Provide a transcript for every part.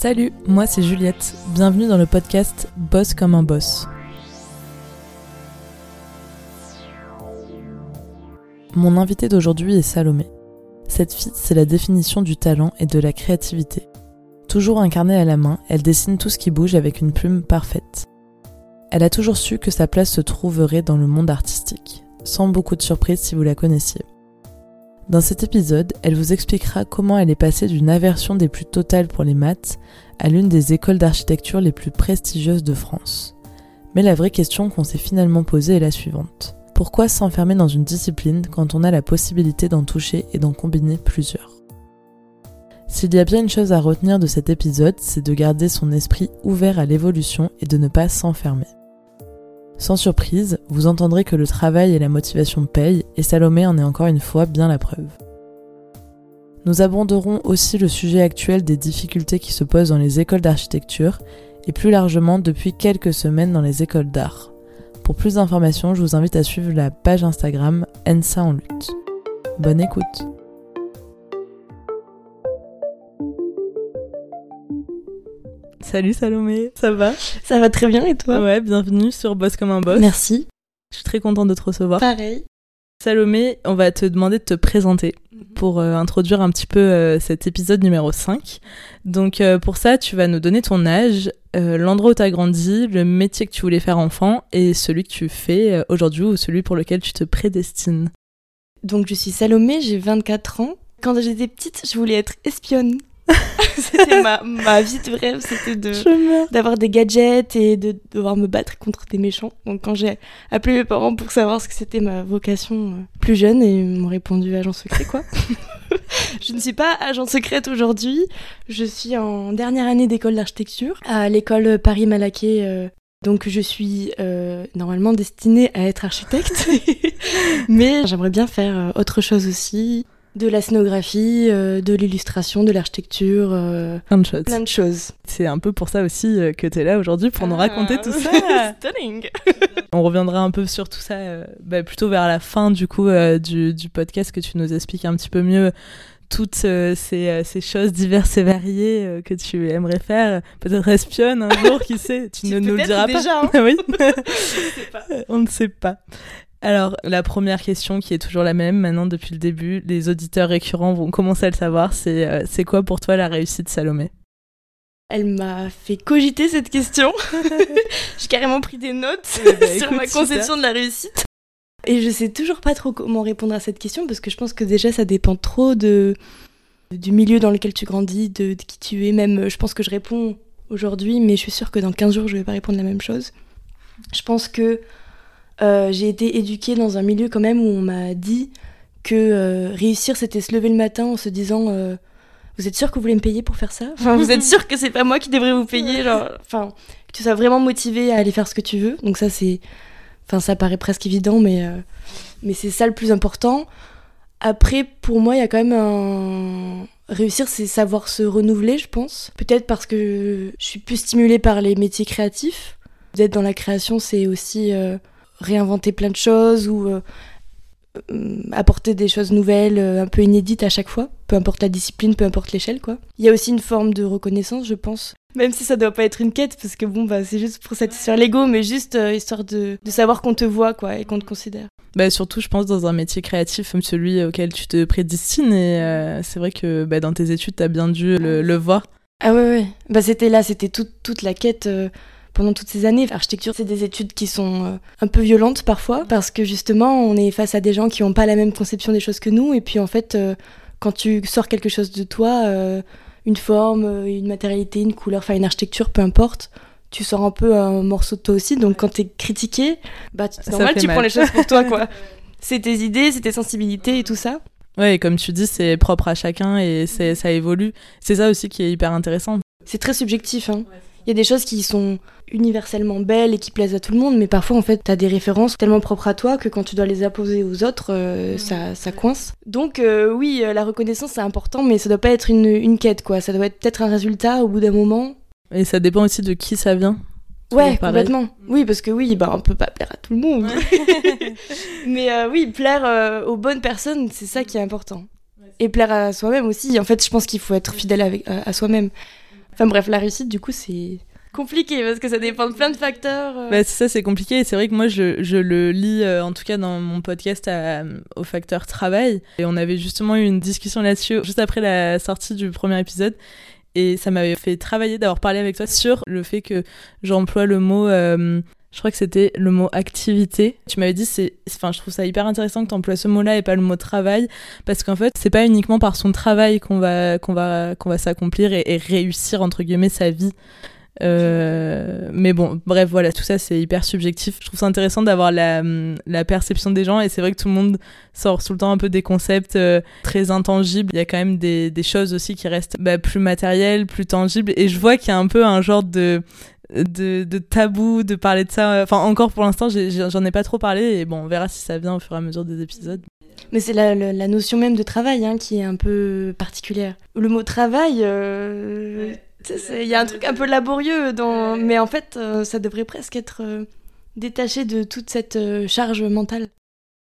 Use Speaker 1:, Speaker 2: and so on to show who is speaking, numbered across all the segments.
Speaker 1: Salut, moi c'est Juliette. Bienvenue dans le podcast Boss comme un boss. Mon invité d'aujourd'hui est Salomé. Cette fille, c'est la définition du talent et de la créativité. Toujours incarnée à la main, elle dessine tout ce qui bouge avec une plume parfaite. Elle a toujours su que sa place se trouverait dans le monde artistique, sans beaucoup de surprise si vous la connaissiez. Dans cet épisode, elle vous expliquera comment elle est passée d'une aversion des plus totales pour les maths à l'une des écoles d'architecture les plus prestigieuses de France. Mais la vraie question qu'on s'est finalement posée est la suivante. Pourquoi s'enfermer dans une discipline quand on a la possibilité d'en toucher et d'en combiner plusieurs? S'il y a bien une chose à retenir de cet épisode, c'est de garder son esprit ouvert à l'évolution et de ne pas s'enfermer. Sans surprise, vous entendrez que le travail et la motivation payent, et Salomé en est encore une fois bien la preuve. Nous aborderons aussi le sujet actuel des difficultés qui se posent dans les écoles d'architecture, et plus largement depuis quelques semaines dans les écoles d'art. Pour plus d'informations, je vous invite à suivre la page Instagram ENSA en lutte. Bonne écoute Salut Salomé, ça va?
Speaker 2: Ça va très bien et toi?
Speaker 1: Ouais, bienvenue sur Boss comme un boss.
Speaker 2: Merci.
Speaker 1: Je suis très contente de te recevoir.
Speaker 2: Pareil.
Speaker 1: Salomé, on va te demander de te présenter pour euh, introduire un petit peu euh, cet épisode numéro 5. Donc euh, pour ça, tu vas nous donner ton âge, l'endroit où tu as grandi, le métier que tu voulais faire enfant et celui que tu fais aujourd'hui ou celui pour lequel tu te prédestines.
Speaker 2: Donc je suis Salomé, j'ai 24 ans. Quand j'étais petite, je voulais être espionne. c'était ma, ma, vie de rêve, c'était de d'avoir des gadgets et de devoir me battre contre des méchants. Donc quand j'ai appelé mes parents pour savoir ce que c'était ma vocation euh, plus jeune, et ils m'ont répondu agent secret quoi. je ne suis pas agent secrète aujourd'hui. Je suis en dernière année d'école d'architecture à l'école Paris-Malaquais. Euh, donc je suis euh, normalement destinée à être architecte, mais j'aimerais bien faire autre chose aussi de la scénographie, euh, de l'illustration, de l'architecture. Euh,
Speaker 1: plein de choses.
Speaker 2: Plein de choses.
Speaker 1: C'est un peu pour ça aussi euh, que tu es là aujourd'hui, pour nous ah. raconter tout ça.
Speaker 2: Stunning
Speaker 1: On reviendra un peu sur tout ça bah, plutôt vers la fin du coup du, du, podcast que tu nous expliques un petit peu mieux toutes ces, ces, choses diverses et variées que tu aimerais faire. Peut-être espionne un jour, qui sait, tu ne nous le diras
Speaker 2: déjà,
Speaker 1: pas. Hein. oui. On ne sait pas. Alors, la première question qui est toujours la même maintenant depuis le début, les auditeurs récurrents vont commencer à le savoir, c'est euh, c'est quoi pour toi la réussite Salomé?
Speaker 2: Elle m'a fait cogiter cette question. J'ai carrément pris des notes eh ben, sur ma conception de la réussite. Et je sais toujours pas trop comment répondre à cette question parce que je pense que déjà ça dépend trop de du milieu dans lequel tu grandis, de, de qui tu es. Même, je pense que je réponds aujourd'hui, mais je suis sûre que dans 15 jours je vais pas répondre la même chose. Je pense que euh, j'ai été éduquée dans un milieu quand même où on m'a dit que euh, réussir c'était se lever le matin en se disant euh, vous êtes sûr que vous voulez me payer pour faire ça? Enfin, vous êtes sûr que c'est pas moi qui devrais vous payer genre, enfin, que tu sois vraiment motivé à aller faire ce que tu veux. Donc ça c'est, enfin, ça paraît presque évident, mais mais c'est ça le plus important. Après, pour moi, il y a quand même un réussir, c'est savoir se renouveler, je pense. Peut-être parce que je suis plus stimulée par les métiers créatifs. D'être dans la création, c'est aussi réinventer plein de choses ou euh, euh, apporter des choses nouvelles, euh, un peu inédites à chaque fois, peu importe la discipline, peu importe l'échelle, quoi. Il y a aussi une forme de reconnaissance, je pense. Même si ça doit pas être une quête, parce que bon, bah, c'est juste pour satisfaire l'ego, mais juste histoire de, de savoir qu'on te voit, quoi, et qu'on te considère.
Speaker 1: Bah, surtout, je pense, dans un métier créatif comme celui auquel tu te prédestines, et c'est vrai que bah, dans tes études, tu as bien dû le, le, voir.
Speaker 2: Ah ouais, ouais. Bah, c'était là, c'était toute, toute la quête pendant toutes ces années. L'architecture, c'est des études qui sont euh, un peu violentes parfois, parce que justement, on est face à des gens qui n'ont pas la même conception des choses que nous, et puis en fait, euh, quand tu sors quelque chose de toi, euh, une forme, une matérialité, une couleur, enfin une architecture, peu importe, tu sors un peu un morceau de toi aussi. Donc quand tu es critiqué, bah c'est normal, tu prends les choses pour toi, quoi. c'est tes idées, c'est tes sensibilités et tout ça.
Speaker 1: Ouais, et comme tu dis, c'est propre à chacun et ça évolue. C'est ça aussi qui est hyper intéressant.
Speaker 2: C'est très subjectif. Hein. Il y a des choses qui sont universellement belles et qui plaisent à tout le monde, mais parfois en fait, tu as des références tellement propres à toi que quand tu dois les apposer aux autres, euh, ça, ça, coince. Donc euh, oui, euh, la reconnaissance c'est important, mais ça doit pas être une, une quête quoi. Ça doit être peut-être un résultat au bout d'un moment.
Speaker 1: Et ça dépend aussi de qui ça vient.
Speaker 2: Ouais, complètement. Oui, parce que oui, bah, on peut pas plaire à tout le monde. mais oui, plaire aux bonnes personnes, c'est ça qui est important. Et plaire à soi-même aussi. En fait, je pense qu'il faut être fidèle avec, à soi-même Enfin bref, la réussite, du coup, c'est compliqué parce que ça dépend de plein de facteurs. Euh.
Speaker 1: Bah, ça, c'est compliqué. Et c'est vrai que moi, je, je le lis, euh, en tout cas dans mon podcast, au facteur travail. Et on avait justement eu une discussion là-dessus juste après la sortie du premier épisode. Et ça m'avait fait travailler d'avoir parlé avec toi sur le fait que j'emploie le mot euh, je crois que c'était le mot activité. Tu m'avais dit, enfin, je trouve ça hyper intéressant que tu emploies ce mot-là et pas le mot travail, parce qu'en fait, c'est pas uniquement par son travail qu'on va, qu'on va, qu'on va s'accomplir et, réussir, entre guillemets, sa vie. Euh, mais bon, bref, voilà, tout ça c'est hyper subjectif. Je trouve ça intéressant d'avoir la, perception des gens et c'est vrai que tout le monde sort tout le temps un peu des concepts euh, très intangibles. Il y a quand même des, des choses aussi qui restent bah, plus matérielles, plus tangibles et je vois qu'il y a un peu un genre de de, de, tabou de parler de ça. Enfin, encore pour l'instant, j'en ai, pas trop parlé et bon, on verra si ça vient au fur et à mesure des épisodes.
Speaker 2: Mais c'est la, la, notion même de travail hein, qui est un peu particulière. Le mot travail, euh, il y a un truc un peu laborieux, dans... mais en fait, euh, ça devrait presque être euh, détaché de toute cette charge mentale.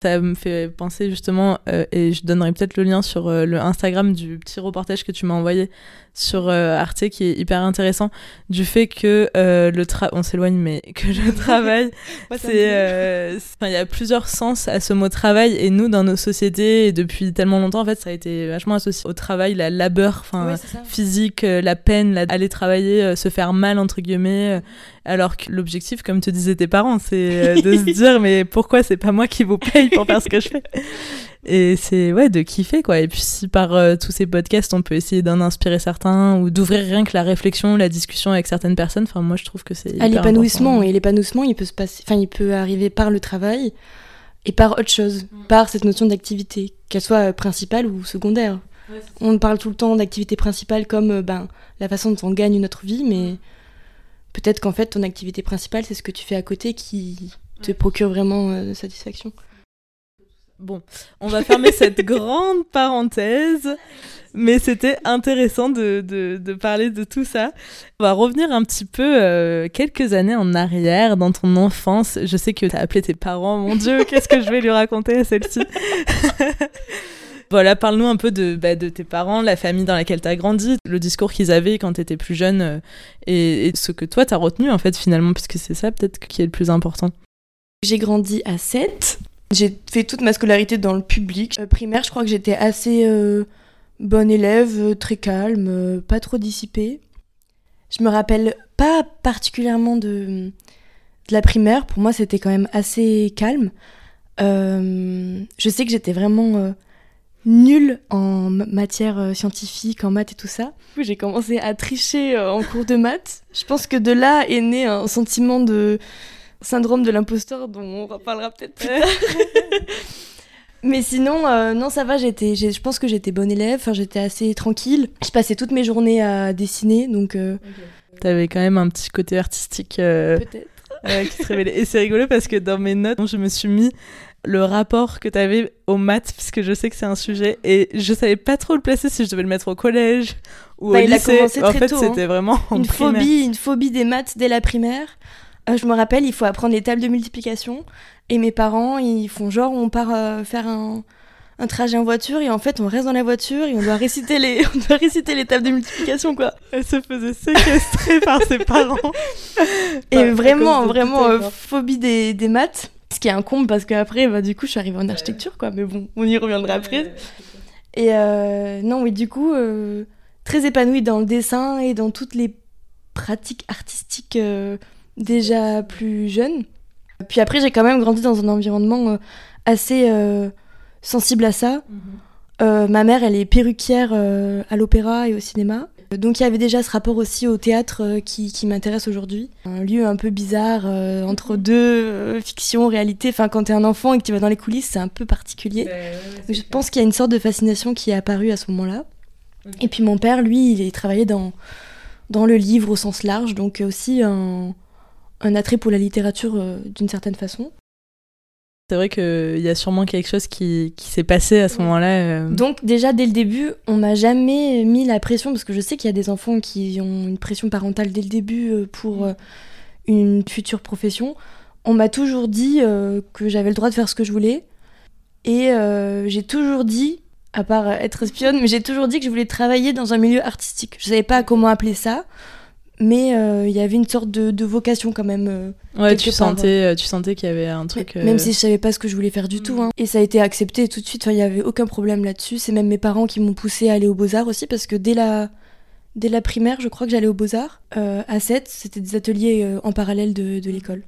Speaker 1: Ça me fait penser justement, et je donnerai peut-être le lien sur le Instagram du petit reportage que tu m'as envoyé sur euh, Arte qui est hyper intéressant du fait que euh, le travail on s'éloigne mais que le travail c'est euh, il y a plusieurs sens à ce mot travail. Et nous dans nos sociétés et depuis tellement longtemps en fait ça a été vachement associé au travail la labeur enfin physique la peine aller travailler se faire mal entre guillemets alors que l'objectif comme te disaient tes parents c'est de se dire mais pourquoi c'est pas moi qui vous paye pour faire ce que je fais? Et c'est ouais de kiffer quoi. Et puis si par euh, tous ces podcasts on peut essayer d'en inspirer certains ou d'ouvrir rien que la réflexion la discussion avec certaines personnes enfin moi je trouve que c'est
Speaker 2: à l'épanouissement et l'épanouissement il peut se passer enfin il peut arriver par le travail et par autre chose mm. par cette notion d'activité qu'elle soit euh, principale ou secondaire. On parle tout le temps d'activité principale comme euh, ben la façon dont on gagne notre vie mais peut-être qu'en fait ton activité principale c'est ce que tu fais à côté qui te procure vraiment satisfaction
Speaker 1: Bon, on va fermer cette grande parenthèse, mais c'était intéressant de, de, parler de tout ça. On va revenir un petit peu euh, quelques années en arrière, dans ton enfance. Je sais que tu as appelé tes parents, mon Dieu, qu'est-ce que je vais lui raconter à celle-ci Voilà, parle-nous un peu de, bah, de tes parents, la famille dans laquelle tu as grandi, le discours qu'ils avaient quand tu étais plus jeune euh, et, et, ce que toi tu as retenu en fait finalement, puisque c'est ça peut-être qui est le plus important.
Speaker 2: J'ai grandi à 7, j'ai fait toute ma scolarité dans le public. Euh, primaire, je crois que j'étais assez euh, bonne élève, euh, très calme, pas trop dissipée. Je me rappelle pas particulièrement de la primaire. Pour moi, c'était quand même assez calme. je sais que j'étais vraiment nulle en matière scientifique, en maths et tout ça. J'ai commencé à tricher en cours de maths. Je pense que de là est né un sentiment de syndrome de l'imposteur dont on reparlera peut-être plus tard. Mais sinon, euh, non, ça va, j'étais, je pense que j'étais bonne élève, enfin, j'étais assez tranquille. Je passais toutes mes journées à dessiner, donc... Euh...
Speaker 1: T'avais quand même un petit côté artistique euh,
Speaker 2: Peut-être.
Speaker 1: qui se révélait. Et c'est rigolo parce que dans mes notes, je me suis mis le rapport que t'avais aux maths, puisque je sais que c'est un sujet, et je savais pas trop le placer si je devais le mettre au collège ou
Speaker 2: bah,
Speaker 1: au lycée.
Speaker 2: A commencé
Speaker 1: en
Speaker 2: fait,
Speaker 1: hein. c'était vraiment
Speaker 2: une phobie, une phobie des maths dès la primaire. Euh, je me rappelle, il faut apprendre les tables de multiplication. Et mes parents, ils font genre, on part euh, faire un, un, trajet en voiture et en fait, on reste dans la voiture et on doit réciter les, on doit réciter les tables de multiplication, quoi.
Speaker 1: Elle se faisait séquestrer par ses parents.
Speaker 2: Et vraiment, vraiment, euh, phobie des, des, maths. Ce qui est un comble parce qu'après, bah, du coup, je suis arrivée en architecture, quoi. Mais bon, on y reviendra après. Et non, oui, du coup, très épanouie dans le dessin et dans toutes les pratiques artistiques déjà plus jeune. Puis après, j'ai quand même grandi dans un environnement euh, assez euh, sensible à ça. Mhm. Euh, ma mère, elle est perruquière à l'opéra et au cinéma. Donc il y avait déjà ce rapport aussi au théâtre qui, qui m'intéresse aujourd'hui. Un lieu un peu bizarre entre deux fictions, réalité. Enfin, quand t'es un enfant et que tu vas dans les coulisses, c'est un peu particulier. je pense qu'il y a une sorte de fascination qui est apparue à ce moment-là. Et puis mon père, lui, il travaillait dans, dans le livre au sens large, donc aussi un, un attrait pour la littérature euh, d'une certaine façon.
Speaker 1: C'est vrai qu'il y a sûrement quelque chose qui, qui s'est passé à ce moment-là. Euh.
Speaker 2: Donc déjà dès le début, on m'a jamais mis la pression, parce que je sais qu'il y a des enfants qui ont une pression parentale dès le début euh, pour une future profession. On m'a toujours dit que j'avais le droit de faire ce que je voulais. Et j'ai toujours dit à part être espionne, mais j'ai toujours dit que je voulais travailler dans un milieu artistique. Je savais pas comment appeler ça, mais euh, il y avait une sorte de, vocation quand même. Euh,
Speaker 1: ouais, tu sentais, euh, tu sentais qu'il y avait un truc.
Speaker 2: Même si je savais pas ce que je voulais faire du tout. Hein. Et ça a été accepté tout de suite. il y avait aucun problème là-dessus. C'est même mes parents qui m'ont poussé à aller aux Beaux Arts aussi parce que dès la dès la primaire, je crois que j'allais aux Beaux Arts à 7 C'était des ateliers en parallèle de, de l'école.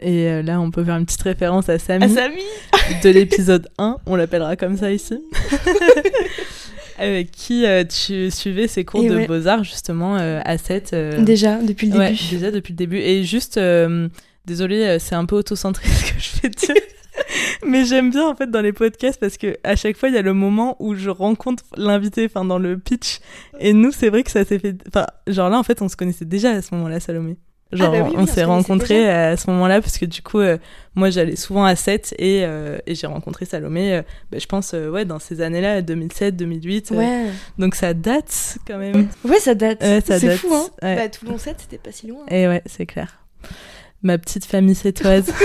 Speaker 1: Et là, on peut faire une petite référence à Samy.
Speaker 2: À Samy
Speaker 1: De l'épisode 1, on l'appellera comme ça ici. avec qui euh, tu suivais ces cours de beaux-arts justement euh, à 7
Speaker 2: euh, Déjà, depuis le début.
Speaker 1: déjà depuis le début. Et juste, désolé, c'est un peu auto-centré ce que je fais dire. Mais j'aime bien en fait dans les podcasts parce que à chaque fois il y a le moment où je rencontre l'invité, enfin dans le pitch. Et nous c'est vrai que ça s'est fait, enfin genre là en fait on se connaissait déjà à ce moment-là Salomé. Genre, ah bah on s'est rencontrés à ce moment-là parce que du coup, euh, moi j'allais souvent à 7 et, euh, et j'ai rencontré Salomé, euh, bah, je pense, ouais, dans ces années-là, 2007, 2008. Ouais. donc ça date quand même.
Speaker 2: Ouais, ça date. c'est fou, hein. Bah, Toulon 7, c'était pas si loin.
Speaker 1: Et ouais, c'est clair. Ma petite famille sétoise.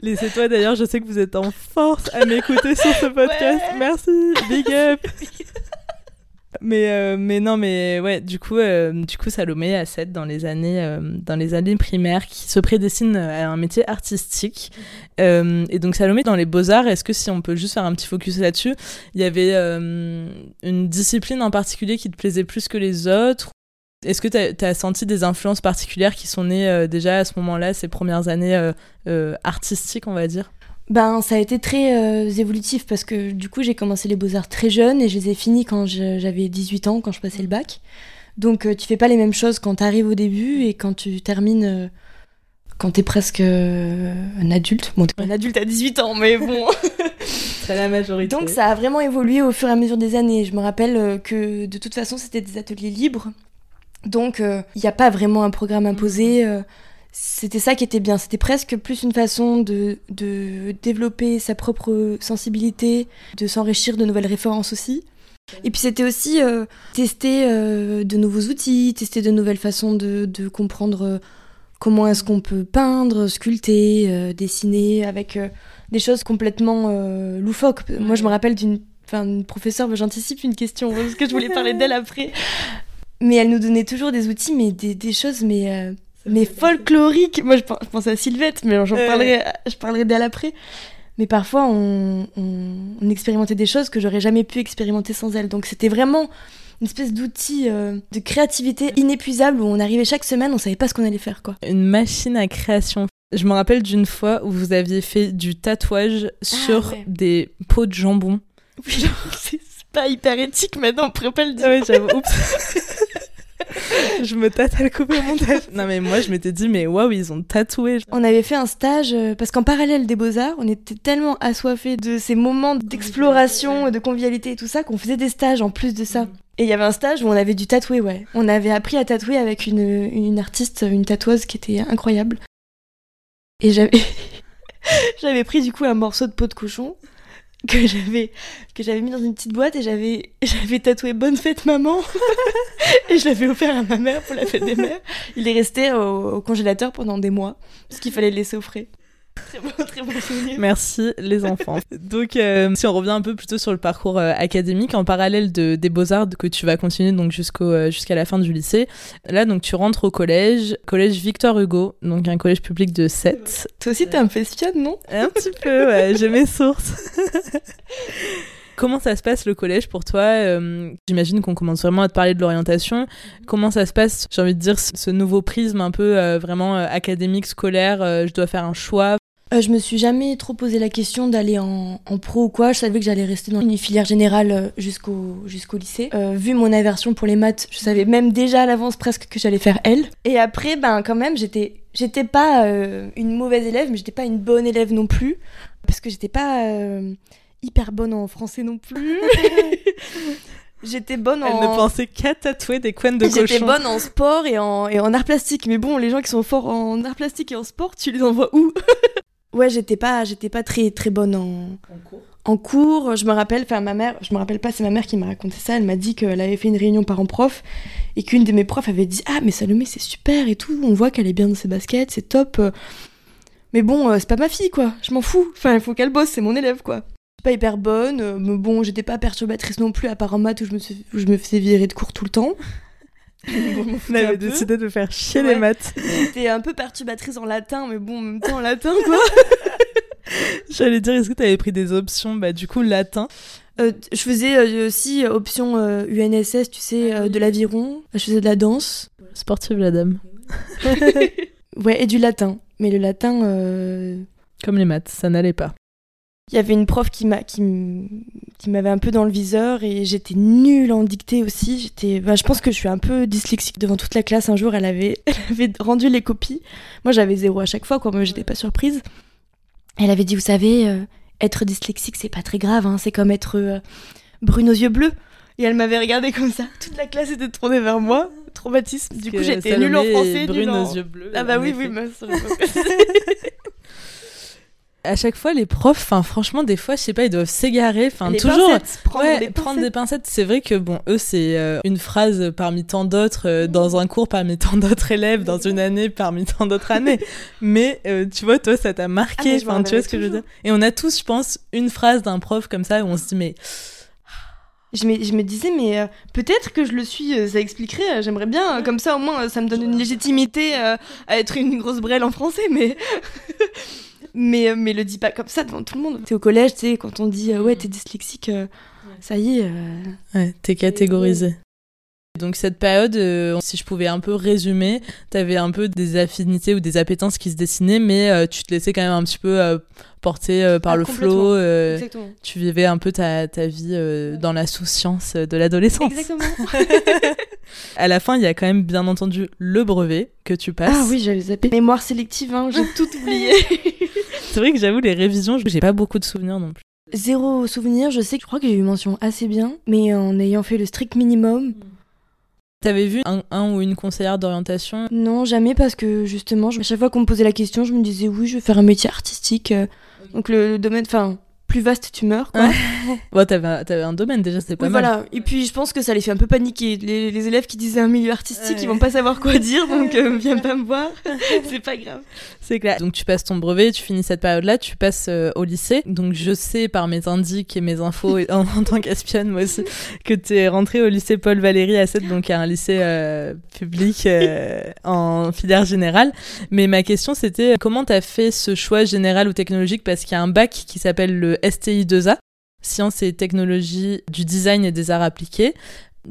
Speaker 1: Les Sétois d'ailleurs, je sais que vous êtes en force à m'écouter sur ce podcast. Merci, big up. Mais, euh, mais non, mais ouais, du coup, euh, du coup Salomé a 7 dans les années, euh, dans les années primaires qui se prédestine à un métier artistique. et donc Salomé, dans les beaux-arts, est-ce que si on peut juste faire un petit focus là-dessus, il y avait une discipline en particulier qui te plaisait plus que les autres? Est-ce que tu as, senti des influences particulières qui sont nées déjà à ce moment-là, ces premières années artistiques, on va dire?
Speaker 2: Ben, ça a été très euh, évolutif parce que du coup, j'ai commencé les beaux-arts très jeune et je les ai finis quand j'avais 18 ans, quand je passais le bac. Donc, euh, tu fais pas les mêmes choses quand tu arrives au début et quand tu termines. Euh, quand tu es presque un adulte. Bon, t'es pas un adulte à 18 ans, mais bon.
Speaker 1: C'est la majorité.
Speaker 2: Donc, ça a vraiment évolué au fur et à mesure des années. Je me rappelle que de toute façon, c'était des ateliers libres. Donc, il n'y a pas vraiment un programme imposé c'était ça qui était bien. C'était presque plus une façon de, de développer sa propre sensibilité, de s'enrichir de nouvelles références aussi. Et puis c'était aussi euh, tester euh, de nouveaux outils, tester de nouvelles façons de, de comprendre euh, comment est-ce qu'on peut peindre, sculpter, dessiner avec des choses complètement loufoques. Moi je me rappelle d'une professeure, j'anticipe une question parce que je voulais parler d'elle après. Mais elle nous donnait toujours des outils, mais des, des choses mais mais folklorique. Moi, je, pense à Sylvette, mais j'en parlerai, je parlerai d'elle après. Mais parfois, on, on, expérimentait des choses que j'aurais jamais pu expérimenter sans elle. Donc, c'était vraiment une espèce d'outil euh, de créativité inépuisable où on arrivait chaque semaine, on savait pas ce qu'on allait faire, quoi.
Speaker 1: Une machine à création. Je me rappelle d'une fois où vous aviez fait du tatouage ah, sur des pots de jambon.
Speaker 2: c'est pas hyper éthique maintenant, on pourrait pas le dire.
Speaker 1: Oui, j'avoue. Je me tâte à le couper au montage. Non, mais moi, je m'étais dit, mais waouh, ils ont tatoué.
Speaker 2: On avait fait un stage, euh, parce qu'en parallèle des Beaux-Arts, on était tellement assoiffés de ces moments d'exploration, de convivialité et tout ça, qu'on faisait des stages en plus de ça. Et il y avait un stage où on avait dû tatouer, ouais. On avait appris à tatouer avec une, une artiste, une tatoueuse qui était incroyable. Et j'avais. j'avais pris du coup un morceau de peau de cochon que j'avais que j'avais mis dans une petite boîte et j'avais j'avais tatoué bonne fête maman et je l'avais offert à ma mère pour la fête des mères. Il est resté au, congélateur pendant des mois parce qu'il fallait le laisser au frais. Très bon, très bon souvenir.
Speaker 1: Merci les enfants. donc euh, si on revient un peu plutôt sur le parcours euh, académique en parallèle de, des beaux-arts que tu vas continuer donc jusqu'au euh, jusqu'à la fin du lycée. Là donc tu rentres au collège, collège Victor Hugo, donc un collège public de 7.
Speaker 2: Toi aussi t'es un peu espionne, non?
Speaker 1: Un petit peu, ouais, j'ai mes sources. Comment ça se passe le collège pour toi? J'imagine qu'on commence vraiment à te parler de l'orientation. Comment ça se passe, j'ai envie de dire, ce nouveau prisme un peu vraiment académique, scolaire Je dois faire un choix.
Speaker 2: Euh, je me suis jamais trop posé la question d'aller en, pro ou quoi. Je savais que j'allais rester dans une filière générale euh, jusqu'au jusqu'au lycée. Euh, vu mon aversion pour les maths, je savais même déjà à l'avance presque que j'allais faire L. Et après, ben quand même, j'étais j'étais pas une mauvaise élève, mais j'étais pas une bonne élève non plus, parce que j'étais pas hyper bonne en français non plus. J'étais bonne en.
Speaker 1: Elle ne pensait qu'à tatouer des coins de cochon.
Speaker 2: J'étais bonne en sport et en, et en art plastique. Mais bon, les gens qui sont forts en art plastique et en sport, tu les envoies où? Ouais, j'étais pas, j'étais pas très, très bonne en,
Speaker 1: en cours.
Speaker 2: En cours, je me rappelle, enfin ma mère, je me rappelle pas, c'est ma mère qui m'a raconté ça. Elle m'a dit qu'elle avait fait une réunion parents-prof et qu'une de mes profs avait dit ah mais Salomé c'est super et tout, on voit qu'elle est bien dans ses baskets, c'est top. Mais bon, euh, c'est pas ma fille quoi, je m'en fous. Enfin, il faut qu'elle bosse, c'est mon élève quoi. pas hyper bonne, euh, mais bon, j'étais pas perturbatrice non plus, à part en maths où je me, je me faisais virer de cours tout le temps.
Speaker 1: On avait décidé de faire chier les maths.
Speaker 2: J'étais un peu perturbatrice en latin, mais bon, en même temps, en latin, quoi.
Speaker 1: J'allais dire, est-ce que tu avais pris des options Bah, du coup, latin?
Speaker 2: Euh, je faisais euh, aussi option UNSS, tu sais, de l'aviron. Je faisais de la danse.
Speaker 1: Sportive, la dame.
Speaker 2: ouais, et du latin. Mais le latin.
Speaker 1: Comme les maths, ça n'allait pas.
Speaker 2: Il y avait une prof qui m'a qui, m'avait un peu dans le viseur et j'étais nulle en dictée aussi. J'étais, je pense que je suis un peu dyslexique devant toute la classe. Un jour, elle avait, avait rendu les copies. Moi, j'avais zéro à chaque fois, quoi. Moi, j'étais pas surprise. Elle avait dit, vous savez, euh, être dyslexique, c'est pas très grave. Hein. C'est comme être euh, brune aux yeux bleus. Et elle m'avait regardé comme ça. Toute la classe était tournée vers moi. Traumatisme. Du coup, j'étais nulle en français.
Speaker 1: Brune
Speaker 2: aux
Speaker 1: yeux bleus.
Speaker 2: Ah bah oui, oui, ma
Speaker 1: à chaque fois les profs enfin franchement des fois je sais pas ils doivent s'égarer enfin toujours
Speaker 2: prendre, des
Speaker 1: prendre des pincettes. C'est vrai que bon eux c'est euh, une phrase parmi tant d'autres euh, dans un cours parmi tant d'autres élèves dans une année parmi tant d'autres années. Mais euh, tu vois toi ça t'a marqué. Ah, enfin tu vois ce que je veux dire? Et on a tous je pense une phrase d'un prof comme ça où on se dit mais
Speaker 2: je me, je me disais, mais peut-être que je le suis, ça expliquerait, j'aimerais bien, comme ça au moins ça me donne une légitimité à être une grosse brêle en français, mais mais, euh, mais le dis pas comme ça devant tout le monde. C'est au collège, tu sais, quand on dit euh, ouais, t'es dyslexique, euh, ça y est.
Speaker 1: Ouais, t'es catégorisé. Donc cette période, si je pouvais un peu résumer, t'avais un peu des affinités ou des appétences qui se dessinaient, mais tu te laissais quand même un petit peu porter par ah, le flot. tu vivais un peu ta, ta vie dans la souciance de l'adolescence.
Speaker 2: Exactement.
Speaker 1: à la fin, il y a quand même bien entendu le brevet que tu passes.
Speaker 2: Ah oui, j'avais zappé. Mémoire sélective, hein, j'ai tout oublié.
Speaker 1: C'est vrai que j'avoue, les révisions, j'ai pas beaucoup de souvenirs non plus.
Speaker 2: Zéro souvenir, je sais que je crois que j'ai eu mention assez bien, mais en ayant fait le strict minimum.
Speaker 1: T'avais vu un, ou une conseillère d'orientation?
Speaker 2: Non, jamais parce que justement, à chaque fois qu'on me posait la question, je me disais oui, je vais faire un métier artistique. Euh, donc le domaine, enfin, plus vaste tu meurs. Quoi.
Speaker 1: bon, t'avais, un domaine déjà, c'était pas
Speaker 2: oui,
Speaker 1: mal.
Speaker 2: Voilà. Et puis je pense que ça les fait un peu paniquer. Les, élèves qui disaient un milieu artistique, ils vont pas savoir quoi dire, donc euh, viens pas me voir. c'est pas grave.
Speaker 1: C'est clair. Donc tu passes ton brevet, tu finis cette période-là, tu passes euh, au lycée. Donc je sais par mes indices et mes infos en, tant qu'espionne moi aussi que tu es rentrée au lycée Paul Valéry à 7, donc un lycée euh, public en filière générale. Mais ma question c'était comment tu as fait ce choix général ou technologique? Parce qu'il y a un bac qui s'appelle le STI2A, Sciences et technologies du design et des arts appliqués.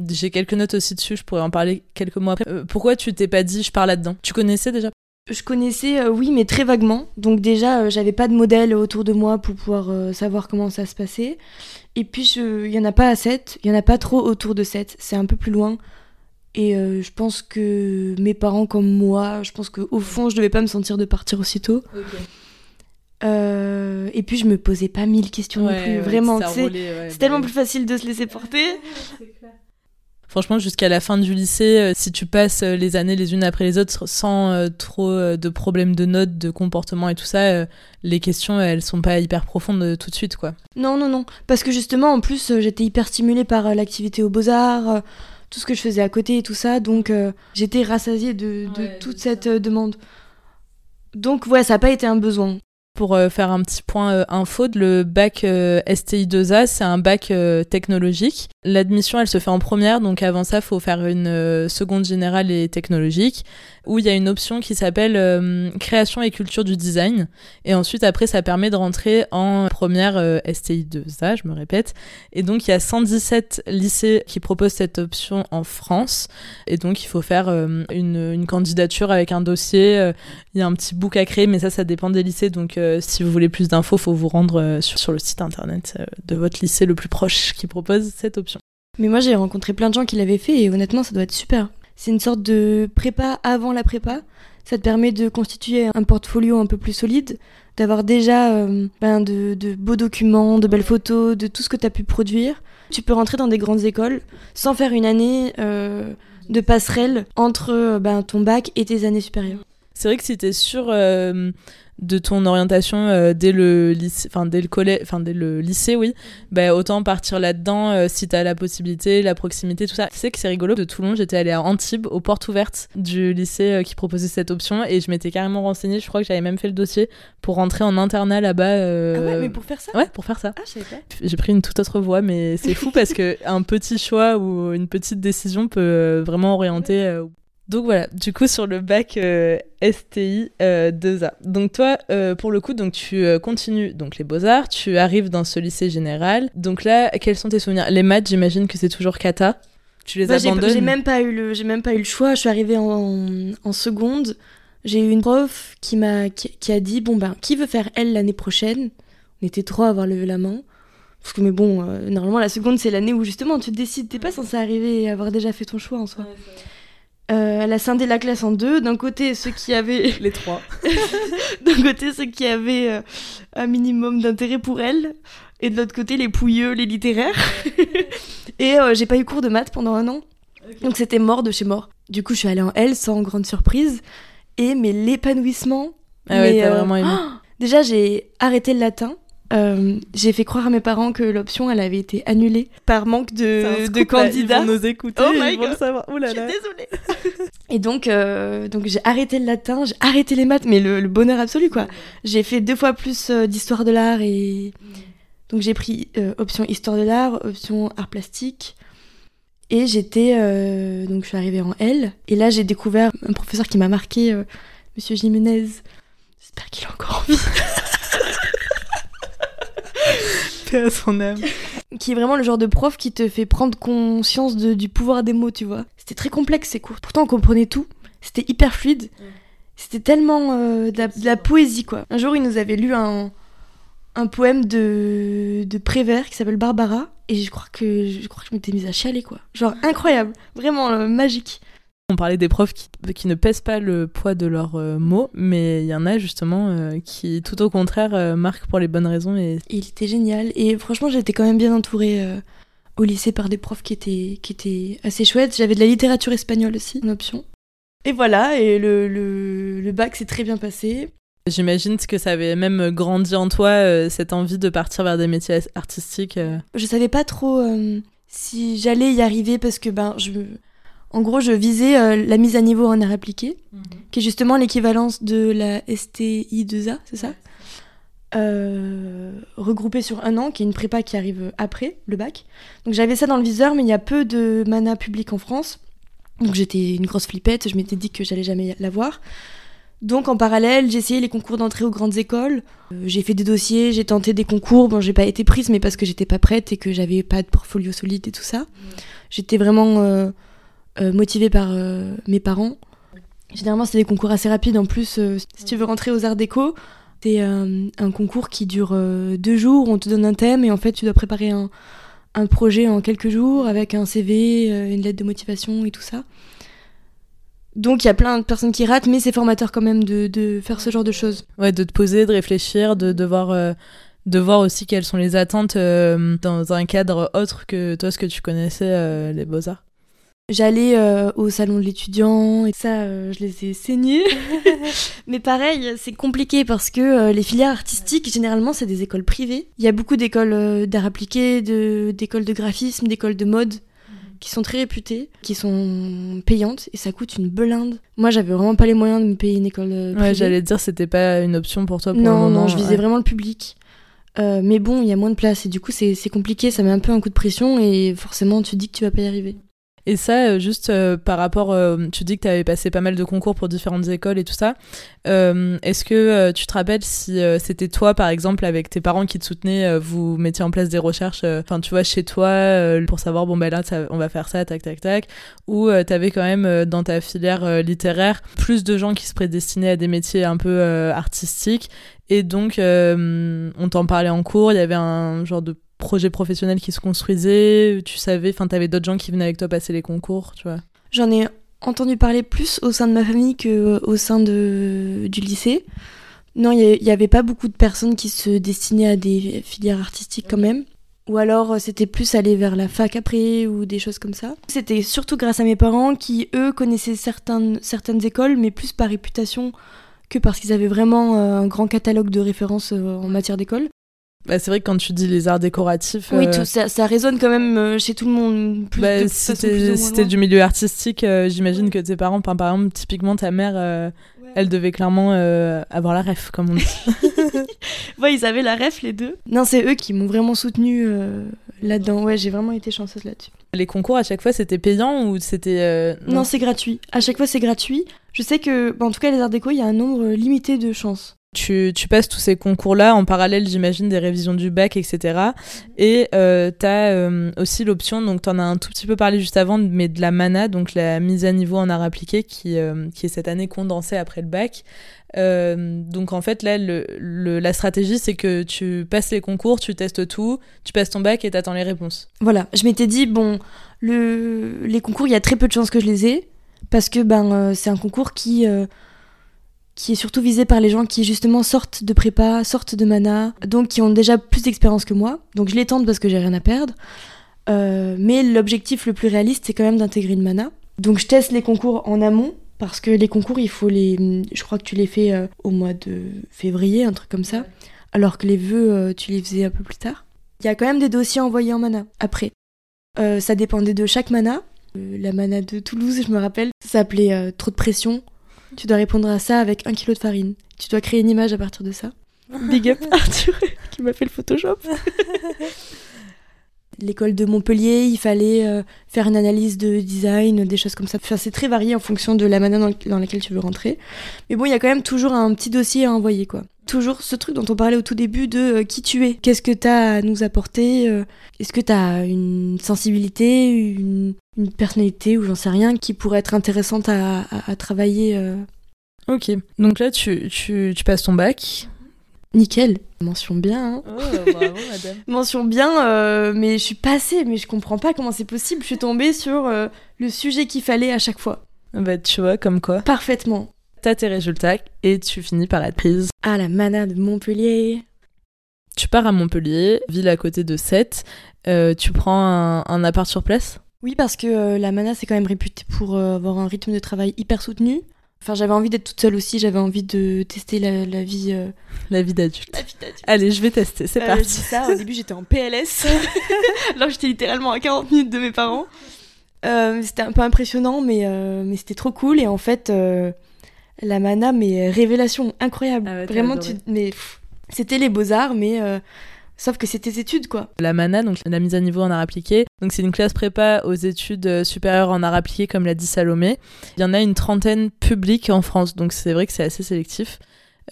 Speaker 1: J'ai quelques notes aussi dessus, je pourrais en parler quelques mois après. Euh, pourquoi tu t'es pas dit je pars là-dedans? Tu connaissais déjà?
Speaker 2: Je connaissais, euh, oui, mais très vaguement. Donc déjà, euh, j'avais pas de modèle autour de moi pour pouvoir savoir comment ça se passait. Et puis, il y en a pas à 7, il y en a pas trop autour de 7. C'est un peu plus loin. Et je pense que mes parents comme moi, je pense qu'au fond, je devais pas me sentir de partir aussitôt. Euh, et puis je me posais pas mille questions non plus, vraiment. c'est tellement plus facile de se laisser porter.
Speaker 1: Franchement, jusqu'à la fin du lycée, euh, si tu passes euh, les années les unes après les autres sans trop de problèmes de notes, de comportement et tout ça, les questions, elles sont pas hyper profondes tout de suite, quoi.
Speaker 2: Non, non, non. Parce que justement, en plus, j'étais hyper stimulée par l'activité aux beaux-arts, tout ce que je faisais à côté et tout ça. Donc, j'étais rassasiée de, de toute cette demande. Donc, ouais, ça n'a pas été un besoin.
Speaker 1: Pour euh, faire un petit point euh, info, le bac euh, STI2A, c'est un bac technologique. L'admission, elle se fait en première, donc avant ça, faut faire une seconde générale et technologique où il y a une option qui s'appelle euh, création et culture du design. Et ensuite, après, ça permet de rentrer en première euh, STI 2A, je me répète. Et donc, il y a 117 lycées qui proposent cette option en France. Et donc, il faut faire euh, une, candidature avec un dossier. Il y a un petit book à créer, mais ça, ça dépend des lycées. Donc, si vous voulez plus d'infos, faut vous rendre sur le site internet de votre lycée le plus proche qui propose cette option.
Speaker 2: Mais moi, j'ai rencontré plein de gens qui l'avaient fait et honnêtement, ça doit être super. C'est une sorte de prépa avant la prépa. Ça te permet de constituer un portfolio un peu plus solide, d'avoir déjà euh, ben de, beaux documents, de belles photos, de tout ce que tu as pu produire. Tu peux rentrer dans des grandes écoles sans faire une année euh, de passerelle entre ben, ton bac et tes années supérieures.
Speaker 1: C'est vrai que si sûr de ton orientation euh, dès le lycée enfin dès le collège enfin dès le lycée oui bah, autant partir là-dedans euh, si t'as la possibilité la proximité tout ça. Tu sais que c'est rigolo de Toulon j'étais allée à Antibes aux portes ouvertes du lycée euh, qui proposait cette option et je m'étais carrément renseignée je crois que j'avais même fait le dossier pour rentrer en internat là-bas
Speaker 2: ah ouais mais pour faire ça?
Speaker 1: ouais pour faire ça.
Speaker 2: Ah je savais pas.
Speaker 1: J'ai pris une toute autre voie mais c'est fou parce que un petit choix ou une petite décision peut vraiment orienter donc voilà, du coup sur le bac euh, STI 2A. Euh, donc toi, euh, pour le coup, donc tu continues donc les beaux-arts, tu arrives dans ce lycée général. Donc là, quels sont tes souvenirs? Les maths, j'imagine que c'est toujours kata. Tu les bah, abandonnes?
Speaker 2: J'ai même pas eu le, j'ai même pas eu le choix. Je suis arrivée en, en seconde. J'ai eu une prof qui m'a, qui, a dit bon ben, qui veut faire elle l'année prochaine? On était trois à avoir levé la main. Parce que mais bon, normalement la seconde c'est l'année où justement tu te décides. T'es pas censé arriver et avoir déjà fait ton choix en soi. Euh, elle a scindé la classe en deux. D'un côté, ceux qui avaient.
Speaker 1: Les trois.
Speaker 2: D'un côté, ceux qui avaient euh, un minimum d'intérêt pour elle. Et de l'autre côté, les pouilleux, les littéraires. et euh, j'ai pas eu cours de maths pendant un an. Donc c'était mort de chez mort. Du coup, je suis allée en L sans grande surprise. Et mais l'épanouissement.
Speaker 1: Ah ouais, t'as vraiment aimé.
Speaker 2: déjà, j'ai arrêté le latin. Euh, j'ai fait croire à mes parents que l'option elle avait été annulée par manque de, de candidats.
Speaker 1: Ils vont nous écouter,
Speaker 2: oh
Speaker 1: ils vont le savoir.
Speaker 2: Ouh là là. Je suis désolée. et donc, euh, donc j'ai arrêté le latin, j'ai arrêté les maths, mais le, bonheur absolu quoi. J'ai fait deux fois plus euh, d'histoire de l'art et donc j'ai pris option histoire de l'art, option art plastique. Et j'étais donc je suis arrivée en L et là j'ai découvert un professeur qui m'a marqué, Monsieur Jiménez. J'espère qu'il est encore en vie.
Speaker 1: à son âme.
Speaker 2: Qui est vraiment le genre de prof qui te fait prendre conscience du pouvoir des mots, tu vois. C'était très complexe ces cours. Pourtant, on comprenait tout. C'était hyper fluide. C'était tellement euh, de, la, poésie, quoi. Un jour, il nous avait lu un, un poème de, de Prévert qui s'appelle Barbara. Et je crois que je, crois que je m'étais mise à chialer, quoi. Genre incroyable. Vraiment euh, magique.
Speaker 1: On parlait des profs qui, ne pèsent pas le poids de leurs euh, mots, mais il y en a justement euh, qui, tout au contraire, euh, marquent pour les bonnes raisons. Et...
Speaker 2: Il était génial. Et franchement, j'étais quand même bien entourée au lycée par des profs qui étaient, qui étaient assez chouettes. J'avais de la littérature espagnole aussi, une option. Et voilà, et le, le, le bac s'est très bien passé.
Speaker 1: J'imagine que ça avait même grandi en toi, cette envie de partir vers des métiers artistiques.
Speaker 2: Je savais pas trop si j'allais y arriver parce que ben, je en gros, je visais euh, la mise à niveau en art appliqué, mhm. qui est justement l'équivalence de la STI2A, c'est ça? Euh, regroupée sur un an, qui est une prépa qui arrive après le bac. Donc j'avais ça dans le viseur, mais il y a peu de mana public en France. Donc j'étais une grosse flippette, je m'étais dit que j'allais jamais l'avoir. Donc en parallèle, j'ai essayé les concours d'entrée aux grandes écoles. Euh, j'ai fait des dossiers, j'ai tenté des concours. Bon, j'ai pas été prise, mais parce que j'étais pas prête et que j'avais pas de portfolio solide et tout ça. J'étais vraiment euh, motivée par euh, mes parents. Généralement, c'est des concours assez rapides. En plus, euh, si tu veux rentrer aux arts déco, c'est un concours qui dure deux jours. On te donne un thème et en fait, tu dois préparer un, un projet en quelques jours avec un CV, une lettre de motivation et tout ça. Donc il y a plein de personnes qui ratent, mais c'est formateur quand même de, de, faire ce genre de choses.
Speaker 1: Ouais, de te poser, de réfléchir, de, de, voir, de voir aussi quelles sont les attentes dans un cadre autre que toi, ce que tu connaissais, les beaux-arts.
Speaker 2: J'allais euh, au salon de l'étudiant et ça, euh, je les ai saignés. Mais pareil, c'est compliqué parce que euh, les filières artistiques, généralement, c'est des écoles privées. Il y a beaucoup d'écoles d'art appliqué, d'écoles de, graphisme, d'écoles de mode qui sont très réputées, qui sont payantes et ça coûte une belinde. Moi, j'avais vraiment pas les moyens de me payer une école privée.
Speaker 1: Ouais, j'allais dire, c'était pas une option pour toi pour
Speaker 2: non,
Speaker 1: le moment.
Speaker 2: Non, je visais vraiment le public. mais bon, il y a moins de place et du coup, c'est compliqué, ça met un peu un coup de pression et forcément, tu te dis que tu vas pas y arriver.
Speaker 1: Et ça, euh, juste euh, par rapport, euh, tu dis que tu avais passé pas mal de concours pour différentes écoles et tout ça. Est-ce que tu te rappelles si c'était toi, par exemple, avec tes parents qui te soutenaient, vous mettiez en place des recherches, enfin, tu vois, chez toi, pour savoir, bon, ben là, on va faire ça, tac, tac, tac, ou tu avais quand même dans ta filière littéraire plus de gens qui se prédestinaient à des métiers un peu artistiques, et donc on t'en parlait en cours, il y avait un genre de projet professionnel qui se construisait Tu savais, enfin, t'avais d'autres gens qui venaient avec toi passer les concours, tu vois
Speaker 2: J'en ai entendu parler plus au sein de ma famille qu'au sein de, du lycée. Non, il n'y avait pas beaucoup de personnes qui se destinaient à des filières artistiques quand même. Ou alors c'était plus aller vers la fac après ou des choses comme ça. C'était surtout grâce à mes parents qui, eux, connaissaient certaines, certaines écoles, mais plus par réputation que parce qu'ils avaient vraiment un grand catalogue de références en matière d'école.
Speaker 1: Bah, c'est vrai que quand tu dis les arts décoratifs.
Speaker 2: Oui, tout, ça, ça, résonne quand même chez tout le monde.
Speaker 1: Plus bah, si t'es du milieu artistique, j'imagine que tes parents, par exemple, typiquement ta mère, elle devait clairement euh, avoir la ref, comme on dit.
Speaker 2: ouais, ils avaient la ref, les deux. Non, c'est eux qui m'ont vraiment soutenu euh, là-dedans. Ouais, j'ai vraiment été chanceuse là-dessus.
Speaker 1: Les concours, à chaque fois, c'était payant ou c'était. Euh,
Speaker 2: non, c'est gratuit. À chaque fois, c'est gratuit. Je sais que, bah, en tout cas, les arts déco, il y a un nombre limité de chances.
Speaker 1: Tu, passes tous ces concours-là en parallèle, j'imagine, des révisions du bac, etc. Et euh, tu as euh, aussi l'option, donc tu en as un tout petit peu parlé juste avant, mais de la MANA, donc la mise à niveau en art appliqué, qui, euh, est cette année condensée après le bac. donc en fait, là, la stratégie, c'est que tu passes les concours, tu testes tout, tu passes ton bac et tu attends les réponses.
Speaker 2: Voilà, je m'étais dit, bon, le, les concours, il y a très peu de chances que je les ai, parce que ben, c'est un concours qui qui est surtout visé par les gens qui justement sortent de prépa, sortent de mana, donc qui ont déjà plus d'expérience que moi. Donc je les tente parce que j'ai rien à perdre. Euh, mais l'objectif le plus réaliste, c'est quand même d'intégrer une mana. Donc je teste les concours en amont, parce que les concours, il faut les. Je crois que tu les fais euh, au mois de février, un truc comme ça. Alors que les vœux, euh, tu les faisais un peu plus tard. Il y a quand même des dossiers envoyés en mana après. ça dépendait de chaque mana. la mana de Toulouse, je me rappelle, ça s'appelait Trop de pression tu dois répondre à ça avec un kilo de farine. Tu dois créer une image à partir de ça. Big up Arthur qui m'a fait le Photoshop. L'école de Montpellier, il fallait euh, faire une analyse de design, des choses comme ça. Enfin, c'est très varié en fonction de la manière dans, laquelle tu veux rentrer. Mais bon, il y a quand même toujours un petit dossier à envoyer, quoi. Toujours ce truc dont on parlait au tout début de euh, qui tu es. Qu'est-ce que tu as à nous apporter euh, Est-ce que tu as une sensibilité, une, personnalité ou j'en sais rien qui pourrait être intéressante à, travailler
Speaker 1: Ok, donc là tu, tu, tu passes ton bac,
Speaker 2: Nickel. Mention bien. Hein.
Speaker 1: Oh, bravo, madame.
Speaker 2: Mention bien, euh, mais je suis passée, mais je comprends pas comment c'est possible. Je suis tombée sur euh, le sujet qu'il fallait à chaque fois.
Speaker 1: Bah, tu vois, comme quoi.
Speaker 2: Parfaitement.
Speaker 1: T'as tes résultats et tu finis par être prise.
Speaker 2: À la mana de Montpellier.
Speaker 1: Tu pars à Montpellier, ville à côté de Sète. Euh, tu prends un, un, appart sur place?
Speaker 2: Oui, parce que la mana, c'est quand même réputé pour avoir un rythme de travail hyper soutenu. Enfin, j'avais envie d'être toute seule aussi, j'avais envie de tester la, la vie. Euh,
Speaker 1: la vie d'adulte. Allez, je vais tester, c'est euh, parti.
Speaker 2: ça, au début j'étais en PLS. Là, j'étais littéralement à 40 minutes de mes parents. Euh, c'était un peu impressionnant, mais, mais c'était trop cool. Et en fait, la mana, mais révélation incroyable. Ah Vraiment, tu, mais c'était les beaux-arts, mais Sauf que c'est tes études, quoi.
Speaker 1: La MANA, donc la mise à niveau en art appliqué, donc c'est une classe prépa aux études euh, supérieures en art appliqué, comme l'a dit Salomé. Il y en a une trentaine publiques en France, donc c'est vrai que c'est assez sélectif,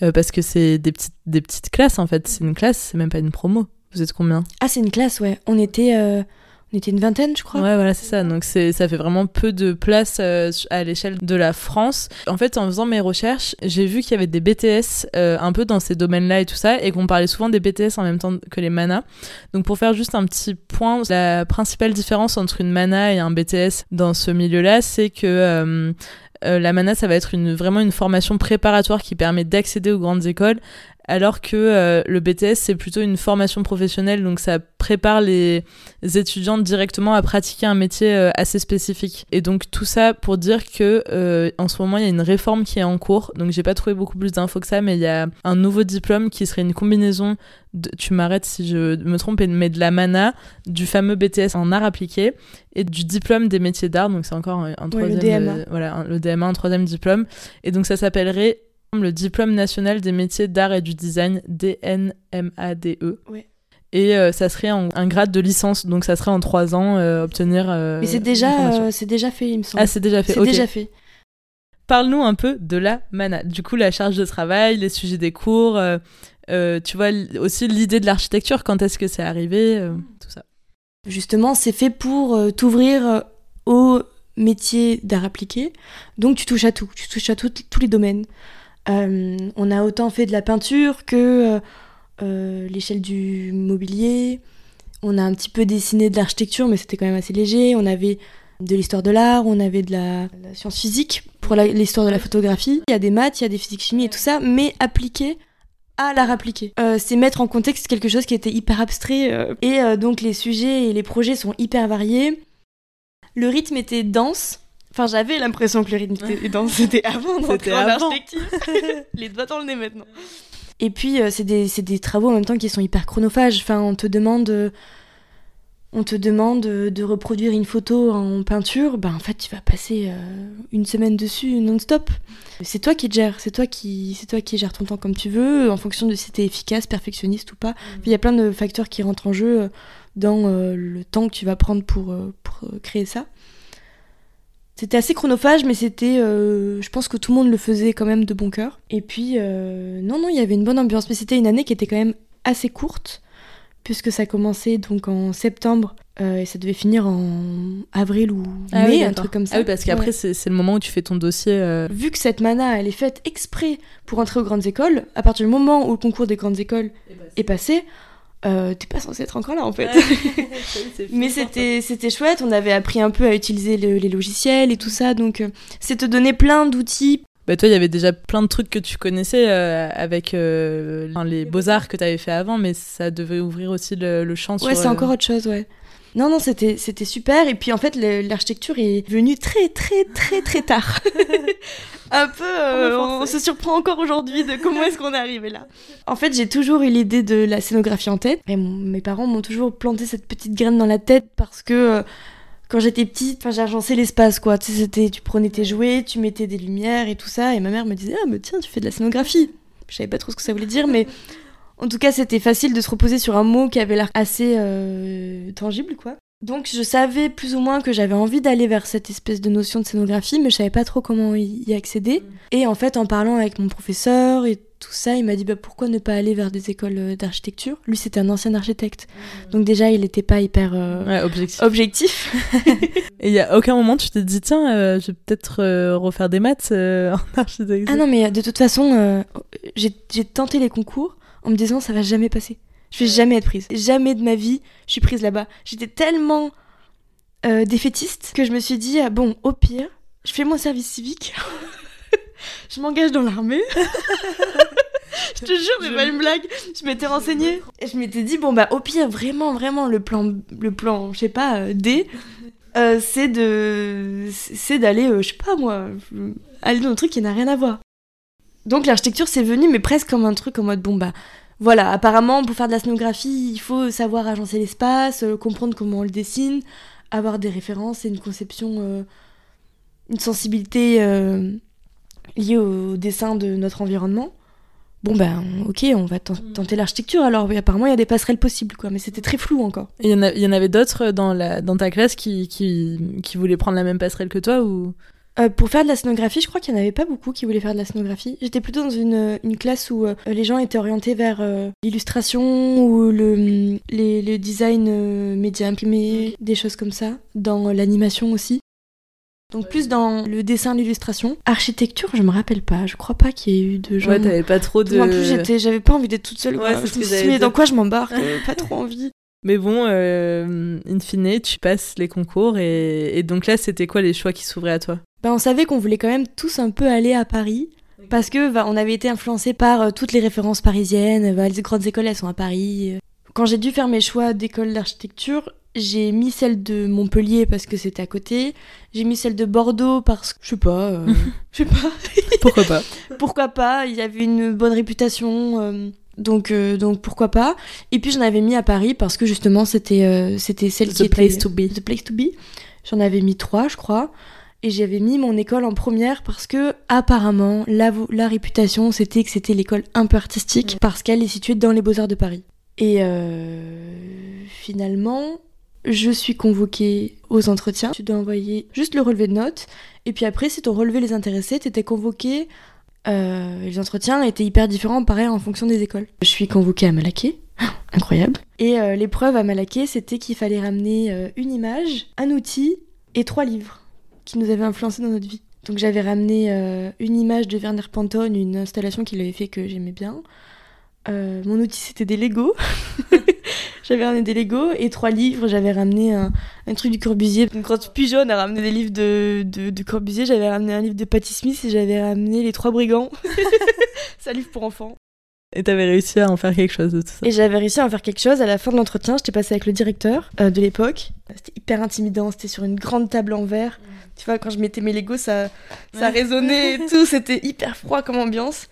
Speaker 1: euh, parce que c'est des petites, des petites classes, en fait. C'est une classe, c'est même pas une promo. Vous êtes combien?
Speaker 2: Ah, c'est une classe, ouais. On était... Euh, on était une vingtaine, je crois.
Speaker 1: Ouais, voilà, c'est ça. Donc c'est, ça fait vraiment peu de place euh, à l'échelle de la France. En fait, en faisant mes recherches, j'ai vu qu'il y avait des BTS euh, un peu dans ces domaines-là et tout ça, et qu'on parlait souvent des BTS en même temps que les manas. Donc pour faire juste un petit point, la principale différence entre une mana et un BTS dans ce milieu-là, c'est que euh, la mana, ça va être une, vraiment une formation préparatoire qui permet d'accéder aux grandes écoles, alors que euh, le BTS c'est plutôt une formation professionnelle donc ça prépare les étudiants directement à pratiquer un métier euh, assez spécifique. Et donc tout ça pour dire que euh, en ce moment il y a une réforme qui est en cours. Donc j'ai pas trouvé beaucoup plus d'infos que ça mais il y a un nouveau diplôme qui serait une combinaison tu m'arrêtes si je me trompe mais de la mana du fameux BTS en art appliqué et du diplôme des métiers d'art. Donc c'est encore un, troisième voilà le DMA un troisième diplôme. Et donc ça s'appellerait le diplôme national des métiers d'art et du design, DNMADE. Et euh, ça serait un, grade de licence, donc ça serait en trois ans euh, obtenir. Euh,
Speaker 2: Mais c'est déjà, c'est déjà fait, il me semble.
Speaker 1: Ah, c'est déjà fait.
Speaker 2: C'est déjà fait.
Speaker 1: Parle-nous un peu de la mana. Du coup, la charge de travail, les sujets des cours, tu vois aussi l'idée de l'architecture. Quand est-ce que c'est arrivé, tout ça.
Speaker 2: Justement, c'est fait pour t'ouvrir au métier d'art appliqué. Donc tu touches à tout, tu touches à tous les domaines. Euh, on a autant fait de la peinture que euh, euh, l'échelle du mobilier. On a un petit peu dessiné de l'architecture, mais c'était quand même assez léger. On avait de l'histoire de l'art, on avait de la, science physique pour l'histoire de la photographie. Il y a des maths, il y a des physiques chimie et tout ça, mais appliqué à l'art appliqué. C'est mettre en contexte quelque chose qui était hyper abstrait. et donc les sujets et les projets sont hyper variés. Le rythme était dense. Enfin, j'avais l'impression que le rythme était dense. C'était avant d'entrer
Speaker 1: C'était
Speaker 2: en architecture. les doigts dans le nez maintenant. Et puis, euh, c'est des, c'est des travaux en même temps qui sont hyper chronophages. Enfin, on te demande... euh, on te demande euh, de reproduire une photo en peinture, ben en fait tu vas passer une semaine dessus non-stop. C'est toi qui gères, c'est toi qui, c'est toi qui gères ton temps comme tu veux, en fonction de si t'es efficace, perfectionniste ou pas. Puis il y a plein de facteurs qui rentrent en jeu dans le temps que tu vas prendre pour, pour créer ça. C'était assez chronophage, mais c'était, euh, je pense que tout le monde le faisait quand même de bon cœur. Et puis, euh, non, non, il y avait une bonne ambiance, mais c'était une année qui était quand même assez courte, puisque ça commençait donc en septembre euh, et ça devait finir en avril ou
Speaker 1: Ah
Speaker 2: mai,
Speaker 1: oui,
Speaker 2: un truc comme ça.
Speaker 1: Ah oui, parce qu'après,
Speaker 2: Ouais.
Speaker 1: c'est le moment où tu fais ton dossier. euh,
Speaker 2: Vu que cette mana, elle est faite exprès pour entrer aux grandes écoles, à partir du moment où le concours des grandes écoles est passé, euh, t'es pas censé être encore là en fait. Mais c'était c'était chouette, on avait appris un peu à utiliser le- les logiciels et tout ça, donc euh, c'est te donner plein d'outils.
Speaker 1: Bah toi, il y avait déjà plein de trucs que tu connaissais euh, avec euh, les beaux-arts que tu avais fait avant, mais ça devait ouvrir aussi le, le champ sur...
Speaker 2: Ouais, c'est encore autre chose, ouais. Non, non, c'était c'était super. Et puis en fait, l'architecture est venue très, très, très, très tard. un peu, euh,
Speaker 1: On français.
Speaker 2: se surprend encore aujourd'hui de comment est-ce qu'on est arrivé là. En fait, j'ai toujours eu l'idée de la scénographie en tête. Et mon- mes parents m'ont toujours planté cette petite graine dans la tête parce que euh, quand j'étais petite, enfin, j'agencais l'espace, quoi. Tu sais, c'était, tu prenais tes jouets, tu mettais des lumières et tout ça. Et ma mère me disait, ah, mais tiens, tu fais de la scénographie. Je savais pas trop ce que ça voulait dire, mais en tout cas, c'était facile de se reposer sur un mot qui avait l'air assez euh, tangible, quoi. Donc, je savais plus ou moins que j'avais envie d'aller vers cette espèce de notion de scénographie, mais je savais pas trop comment y, accéder. Et en fait, en parlant avec mon professeur et tout ça, il m'a dit bah, pourquoi ne pas aller vers des écoles euh, d'architecture? Lui, c'était un ancien architecte. Donc, déjà, il n'était pas hyper euh,
Speaker 1: Ouais, objectif.
Speaker 2: objectif.
Speaker 1: Et il y a aucun moment tu t'es dit, tiens, euh, je vais peut-être euh, refaire des maths euh, en architecture.
Speaker 2: Ah non, mais de toute façon, euh, j'ai tenté les concours en me disant ça va jamais passer. Je vais jamais être prise. Jamais de ma vie, je suis prise là-bas. J'étais tellement euh, défaitiste que je me suis dit ah, bon, au pire, je fais mon service civique. je m'engage dans l'armée. je te jure, c'est
Speaker 1: Je-
Speaker 2: pas une blague. Je m'étais renseignée et je m'étais dit bon bah au pire, vraiment, vraiment le plan, le plan, je sais pas, euh, D. euh, c'est de c'est d'aller je sais pas moi aller dans un truc qui n'a rien à voir donc l'architecture c'est venu mais presque comme un truc en mode bon bah voilà apparemment pour faire de la scénographie il faut savoir agencer l'espace euh, comprendre comment on le dessine avoir des références et une conception euh, une sensibilité euh, liée au dessin de notre environnement. Bon ben ok on va ten- tenter l'architecture alors oui, apparemment il y a des passerelles possibles quoi mais c'était très flou encore.
Speaker 1: Et Il y, en a- il y en avait d'autres dans, la, dans ta classe qui, qui, qui voulaient prendre la même passerelle que toi ou...
Speaker 2: Euh, pour faire de la scénographie, je crois qu'il n'y en avait pas beaucoup qui voulaient faire de la scénographie. J'étais plutôt dans une, une classe où euh, les gens étaient orientés vers euh, l'illustration ou le, les, le design euh, média imprimé, des choses comme ça, dans l'animation aussi. Donc plus dans le dessin, l'illustration. Architecture, je me rappelle pas. Je crois pas qu'il y ait eu de gens.
Speaker 1: Ouais, t'avais pas trop de...
Speaker 2: Moi, en plus, j'étais, j'avais pas envie d'être toute seule.
Speaker 1: Ouais,
Speaker 2: quoi.
Speaker 1: c'est
Speaker 2: Je me suis dit, mais dans quoi je m'embarque Pas trop envie.
Speaker 1: Mais bon, euh, in fine, tu passes les concours et, et donc là, c'était quoi les choix qui s'ouvraient à toi?
Speaker 2: Ben, on savait qu'on voulait quand même tous un peu aller à Paris. Parce que bah, on avait été influencés par euh, toutes les références parisiennes. Bah, les grandes écoles, elles sont à Paris. Quand j'ai dû faire mes choix d'école d'architecture, j'ai mis celle de Montpellier parce que c'était à côté. J'ai mis celle de Bordeaux parce que, je sais pas, euh, je sais pas,
Speaker 1: Pourquoi pas
Speaker 2: pourquoi pas, il y avait une bonne réputation. euh, donc, euh, donc pourquoi pas. Et puis j'en avais mis à Paris parce que justement c'était euh, c'était celle qui
Speaker 1: The
Speaker 2: était
Speaker 1: place to be.
Speaker 2: The place to be. J'en avais mis trois, je crois. Et j'avais mis mon école en première parce que apparemment la, réputation c'était que c'était l'école un peu artistique parce qu'elle est située dans les beaux-arts de Paris. Et euh, finalement, je suis convoquée aux entretiens. Tu dois envoyer juste le relevé de notes. Et puis après, si ton relevé les intéressait, t'étais convoqué. Euh, les entretiens étaient hyper différents, pareil, en fonction des écoles. Je suis convoquée à Malaquais. Incroyable. Et euh, l'épreuve à Malaquais, c'était qu'il fallait ramener une image, un outil et trois livres qui nous avaient influencés dans notre vie. Donc j'avais ramené euh, une image de Werner Pantone, une installation qu'il avait fait que j'aimais bien. Euh, mon outil c'était des Lego. j'avais ramené des Lego et trois livres. J'avais ramené un, truc du Corbusier. Une grosse pigeonne a ramené des livres de, de, de Corbusier. J'avais ramené un livre de Patti Smith et j'avais ramené Les Trois Brigands. C'est un livre pour enfants.
Speaker 1: Et t'avais réussi à en faire quelque chose de tout ça.
Speaker 2: Et j'avais réussi à en faire quelque chose. À la fin de l'entretien, j'étais passée avec le directeur euh, de l'époque. C'était hyper intimidant. C'était sur une grande table en verre. Mm. Tu vois, quand je mettais mes Legos, ça, ça résonnait et tout. C'était hyper froid comme ambiance.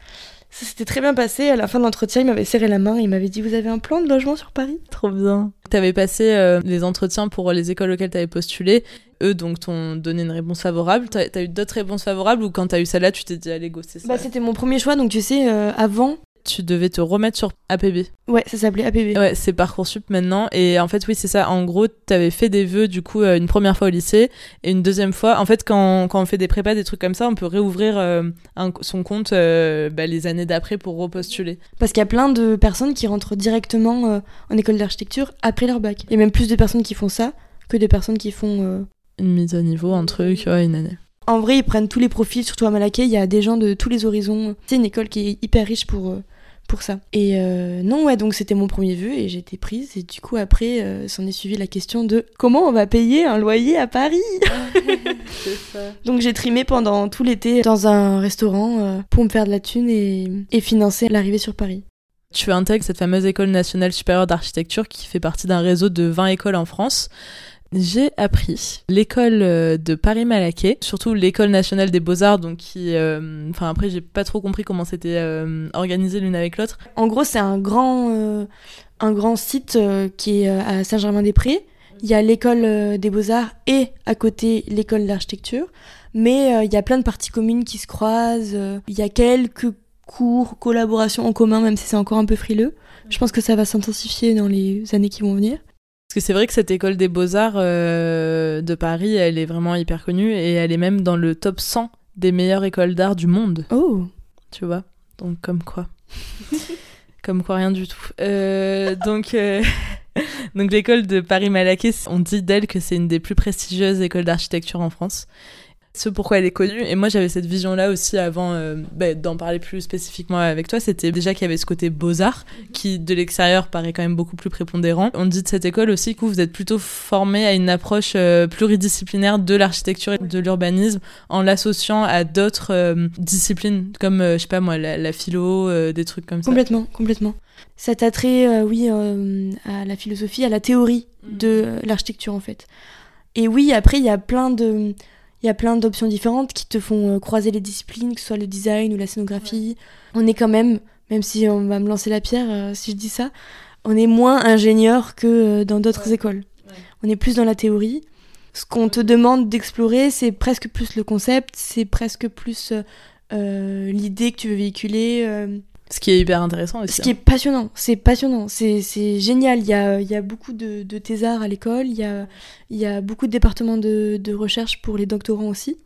Speaker 2: Ça s'était très bien passé. À la fin de l'entretien, il m'avait serré la main. Il m'avait dit Vous avez un plan de logement sur Paris?
Speaker 1: Trop bien. T'avais passé euh, les entretiens pour les écoles auxquelles t'avais postulé. Eux, donc, t'ont donné une réponse favorable. T'as as eu d'autres réponses favorables ou quand t'as eu celle-là, tu t'es dit Allez, go, c'est ça
Speaker 2: bah, C'était mon premier choix. Donc, tu sais, euh, avant,
Speaker 1: tu devais te remettre sur APB.
Speaker 2: Ouais, ça s'appelait APB.
Speaker 1: Ouais, c'est Parcoursup maintenant. Et en fait, oui, c'est ça. En gros, tu avais fait des vœux, du coup, euh, une première fois au lycée et une deuxième fois. En fait, quand, quand on fait des prépas, des trucs comme ça, on peut réouvrir euh, son compte euh, bah, les années d'après pour repostuler.
Speaker 2: Parce qu'il y a plein de personnes qui rentrent directement en école d'architecture après leur bac. Il y a même plus de personnes qui font ça que de personnes qui font.
Speaker 1: Une mise à niveau, un truc, ouais, une année.
Speaker 2: En vrai, ils prennent tous les profils, surtout à Malaké. Il y a des gens de tous les horizons. C'est une école qui est hyper riche pour pour ça. Et euh, non, ouais, donc c'était mon premier vœu et j'ai été prise. Et du coup, après, euh, s'en est suivi la question de comment on va payer un loyer à Paris ça. Donc j'ai trimé pendant tout l'été dans un restaurant euh, pour me faire de la thune et, et financer l'arrivée sur Paris.
Speaker 1: Tu intègres cette fameuse école nationale supérieure d'architecture qui fait partie d'un réseau de 20 écoles en France j'ai appris l'école euh, de Paris-Malaquais, surtout l'école nationale des beaux-arts, donc qui... Euh, après j'ai pas trop compris comment c'était euh, organisé l'une avec l'autre.
Speaker 2: En gros c'est un un grand site qui est à Saint-Germain-des-Prés. Il y a l'école des beaux-arts et à côté l'école d'architecture. Mais il y a plein de parties communes qui se croisent. Il y a quelques cours, collaborations en commun, même si c'est encore un peu frileux. Je pense que ça va s'intensifier dans les années qui vont venir.
Speaker 1: Parce que c'est vrai que cette école des beaux-arts euh, de Paris, elle est vraiment hyper connue et elle est même dans le top 100 des meilleures écoles d'art du monde.
Speaker 2: Oh
Speaker 1: Tu vois? Donc comme quoi. comme quoi rien du tout. Euh, donc... Euh, donc l'école de Paris-Malaquais, on dit d'elle que c'est une des plus prestigieuses écoles d'architecture en France ce pourquoi elle est connue. Et moi, j'avais cette vision-là aussi avant euh, bah, d'en parler plus spécifiquement avec toi. C'était déjà qu'il y avait ce côté beaux-arts qui, de l'extérieur, paraît quand même beaucoup plus prépondérant. On dit de cette école aussi que vous êtes plutôt formé à une approche euh, pluridisciplinaire de l'architecture et de l'urbanisme en l'associant à d'autres euh, disciplines comme, je sais pas moi, la, philo, des trucs comme
Speaker 2: ça. Complètement, complètement. Cet attrait, oui, à la philosophie, à la théorie de l'architecture en fait. Et oui, après, il y a plein de il y a plein d'options différentes qui te font euh, croiser les disciplines, que ce soit le design ou la scénographie. On est quand même, même si on va me lancer la pierre euh, si je dis ça, on est moins ingénieur que euh, dans d'autres écoles. On est plus dans la théorie. Ce qu'on te demande d'explorer, c'est presque plus le concept, c'est presque plus l'idée que tu veux véhiculer.
Speaker 1: Ce qui est hyper intéressant aussi.
Speaker 2: Ce qui est hein. passionnant, c'est passionnant, c'est génial. Il y a, il y a beaucoup de, de thésards à l'école, il y a, il y a beaucoup de départements de, de recherche pour les doctorants aussi.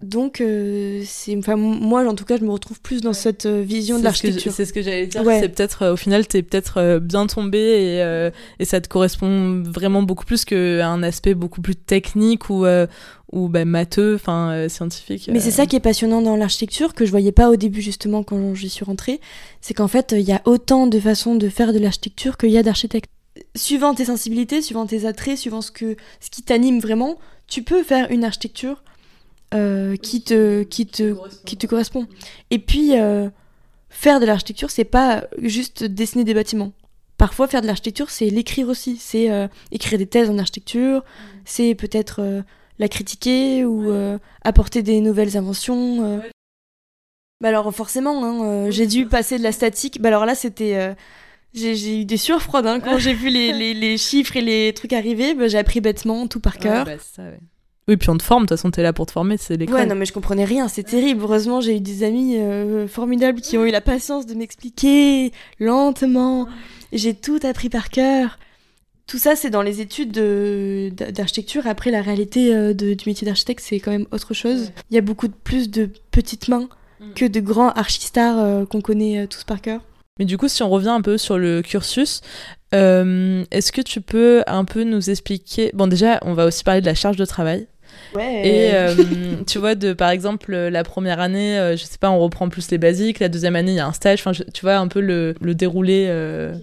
Speaker 2: Donc, euh, c'est, enfin, moi, en tout cas, je me retrouve plus dans cette euh, vision de l'architecture.
Speaker 1: C'est ce que j'allais dire. C'est peut-être, euh, au final, t'es peut-être bien tombé et, et, ça te correspond vraiment beaucoup plus qu'à un aspect beaucoup plus technique ou, ou ben, matheux, enfin, scientifique.
Speaker 2: Mais c'est ça qui est passionnant dans l'architecture, que je voyais pas au début, justement, quand j'y suis rentrée. C'est qu'en fait, il y a autant de façons de faire de l'architecture qu'il y a d'architectes. Suivant tes sensibilités, suivant tes attraits, suivant ce, que, ce qui t'anime vraiment, tu peux faire une architecture euh, qui, te, qui, te, qui te correspond. Et puis, euh, faire de l'architecture, c'est pas juste dessiner des bâtiments. Parfois, faire de l'architecture, c'est l'écrire aussi. C'est euh, écrire des thèses en architecture, mm. c'est peut-être la critiquer ou apporter des nouvelles inventions. Bah alors, forcément, hein, j'ai dû passer de la statique. Bah alors là, c'était. J'ai eu des sueurs froides hein, quand j'ai vu les, les, les, chiffres et les trucs arriver. Bah, j'ai appris bêtement, tout par cœur.
Speaker 1: Bah, ça, ouais. Oui, puis on te forme, de toute façon, t'es là pour te former, c'est l'école.
Speaker 2: Ouais, non, mais je comprenais rien, c'est terrible. Heureusement, j'ai eu des amis euh, formidables qui ont eu la patience de m'expliquer lentement. J'ai tout appris par cœur. Tout ça, c'est dans les études d'architecture. Après, la réalité euh, du métier d'architecte, c'est quand même autre chose. Il y a beaucoup de, plus de petites mains mm. que de grands archistars euh, qu'on connaît tous par cœur.
Speaker 1: Mais du coup, si on revient un peu sur le cursus, est-ce que tu peux un peu nous expliquer Bon, déjà, on va aussi parler de la charge de travail. Et euh, tu vois, de, par exemple, la première année, euh, je sais pas, on reprend plus les basiques. La deuxième année, il y a un stage. Enfin, tu vois, un peu le, le déroulé, euh,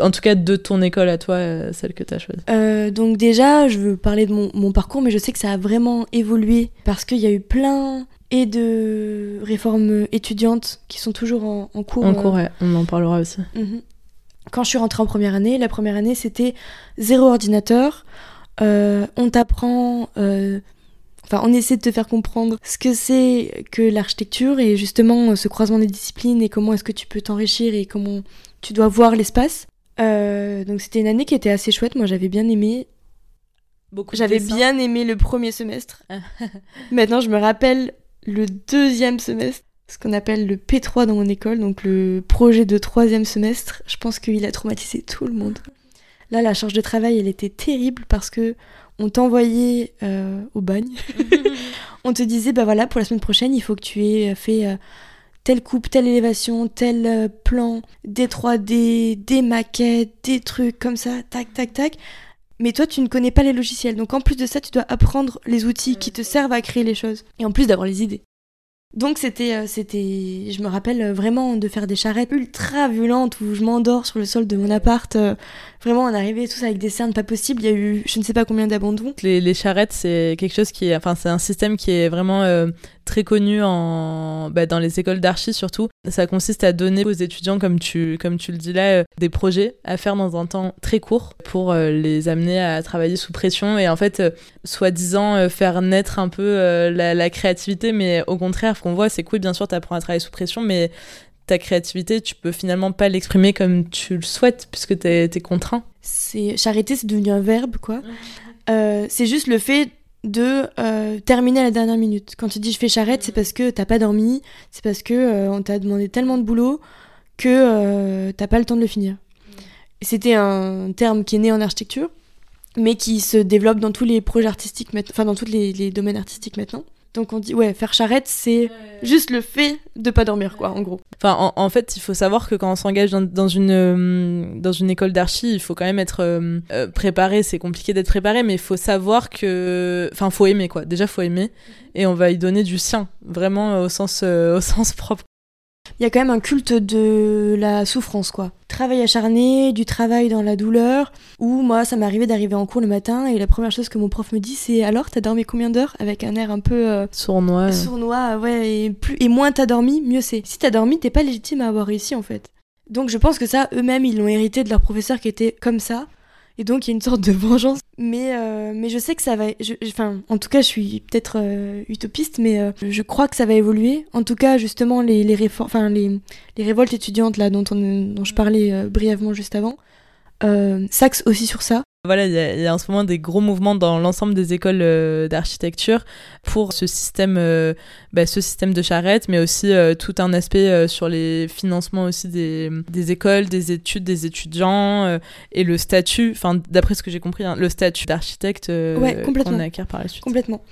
Speaker 1: en tout cas de ton école à toi, celle que tu as choisie.
Speaker 2: donc, déjà, je veux parler de mon, mon, parcours, mais je sais que ça a vraiment évolué parce qu'il y a eu plein et de réformes étudiantes qui sont toujours en, cours.
Speaker 1: En cours, ouais. on en parlera aussi.
Speaker 2: Mhm. Quand je suis rentrée en première année, la première année c'était zéro ordinateur. on t'apprend Enfin, on essaie de te faire comprendre ce que c'est que l'architecture et justement ce croisement des disciplines et comment est-ce que tu peux t'enrichir et comment tu dois voir l'espace. Euh, donc c'était une année qui était assez chouette. Moi, j'avais bien aimé. J'avais bien aimé le premier semestre. Maintenant, je me rappelle le deuxième semestre, ce qu'on appelle le P3 dans mon école, donc le projet de troisième semestre. Je pense qu'il a traumatisé tout le monde. Là, la charge de travail, elle était terrible parce que on t'envoyait euh, au bagne. on te disait, bah voilà, pour la semaine prochaine, il faut que tu aies fait euh, telle coupe, telle élévation, tel euh, plan, des 3D, des maquettes, des trucs comme ça, tac, tac, tac. Mais toi, tu ne connais pas les logiciels. Donc en plus de ça, tu dois apprendre les outils qui te servent à créer les choses. Et en plus d'avoir les idées. Donc c'était, euh, c'était, je me rappelle euh, vraiment de faire des charrettes ultra violentes où je m'endors sur le sol de mon appart. Vraiment, on arrivait tous avec des cernes pas possibles. Il y a eu je ne sais pas combien d'abandons.
Speaker 1: Les, les charrettes, c'est quelque chose qui est, enfin, c'est un système qui est vraiment très connu en, bah, dans les écoles d'archi surtout. Ça consiste à donner aux étudiants, comme tu, comme tu le dis là, des projets à faire dans un temps très court pour les amener à travailler sous pression et en fait, soi-disant, faire naître un peu la, la créativité, mais au contraire, qu'on voit, c'est cool, bien sûr, tu apprends à travailler sous pression, mais ta créativité, tu peux finalement pas l'exprimer comme tu le souhaites, puisque tu es, contraint.
Speaker 2: C'est Charité, c'est devenu un verbe, quoi. Euh, c'est juste le fait de euh, terminer à la dernière minute. Quand tu dis je fais charrette, c'est parce que t'as pas dormi, c'est parce que euh, on t'a demandé tellement de boulot que t'as pas le temps de le finir. C'était un terme qui est né en architecture, mais qui se développe dans tous les projets artistiques, enfin dans tous les domaines artistiques maintenant. Donc on dit ouais, faire charrette, c'est juste le fait de pas dormir quoi, en gros.
Speaker 1: Enfin, en, fait, il faut savoir que quand on s'engage dans, une euh, dans une école d'archi, il faut quand même être euh, euh, préparé. C'est compliqué d'être préparé, mais il faut savoir que, enfin, faut aimer quoi. Déjà, faut aimer, et on va y donner du sien, vraiment au sens au sens propre
Speaker 2: il y a quand même un culte de la souffrance, quoi. Travail acharné, du travail dans la douleur, où moi, ça m'arrivait d'arriver en cours le matin et la première chose que mon prof me dit, c'est alors, t'as dormi combien d'heures? Avec un air un peu. Euh,
Speaker 1: sournois.
Speaker 2: Sournois, ouais, et, plus, et moins t'as dormi, mieux c'est. Si t'as dormi, t'es pas légitime à avoir réussi, en fait. Donc je pense que ça, eux-mêmes, ils l'ont hérité de leur professeur qui était comme ça. Et donc il y a une sorte de vengeance. Mais, euh, mais je sais que ça va. enfin, en tout cas, je suis peut-être euh, utopiste, mais euh, je crois que ça va évoluer. En tout cas, justement, les, les, enfin, les, les révoltes étudiantes là, dont, on, dont je parlais brièvement juste avant, s'axent aussi sur ça.
Speaker 1: Voilà, il y, a en ce moment des gros mouvements dans l'ensemble des écoles euh, d'architecture pour ce système, euh, bah, ce système de charrette, mais aussi euh, tout un aspect sur les financements aussi des, des, écoles, des études, des étudiants et le statut, enfin d'après ce que j'ai compris, hein, le statut d'architecte
Speaker 2: ouais, qu'on
Speaker 1: acquiert par la suite.
Speaker 2: Complètement.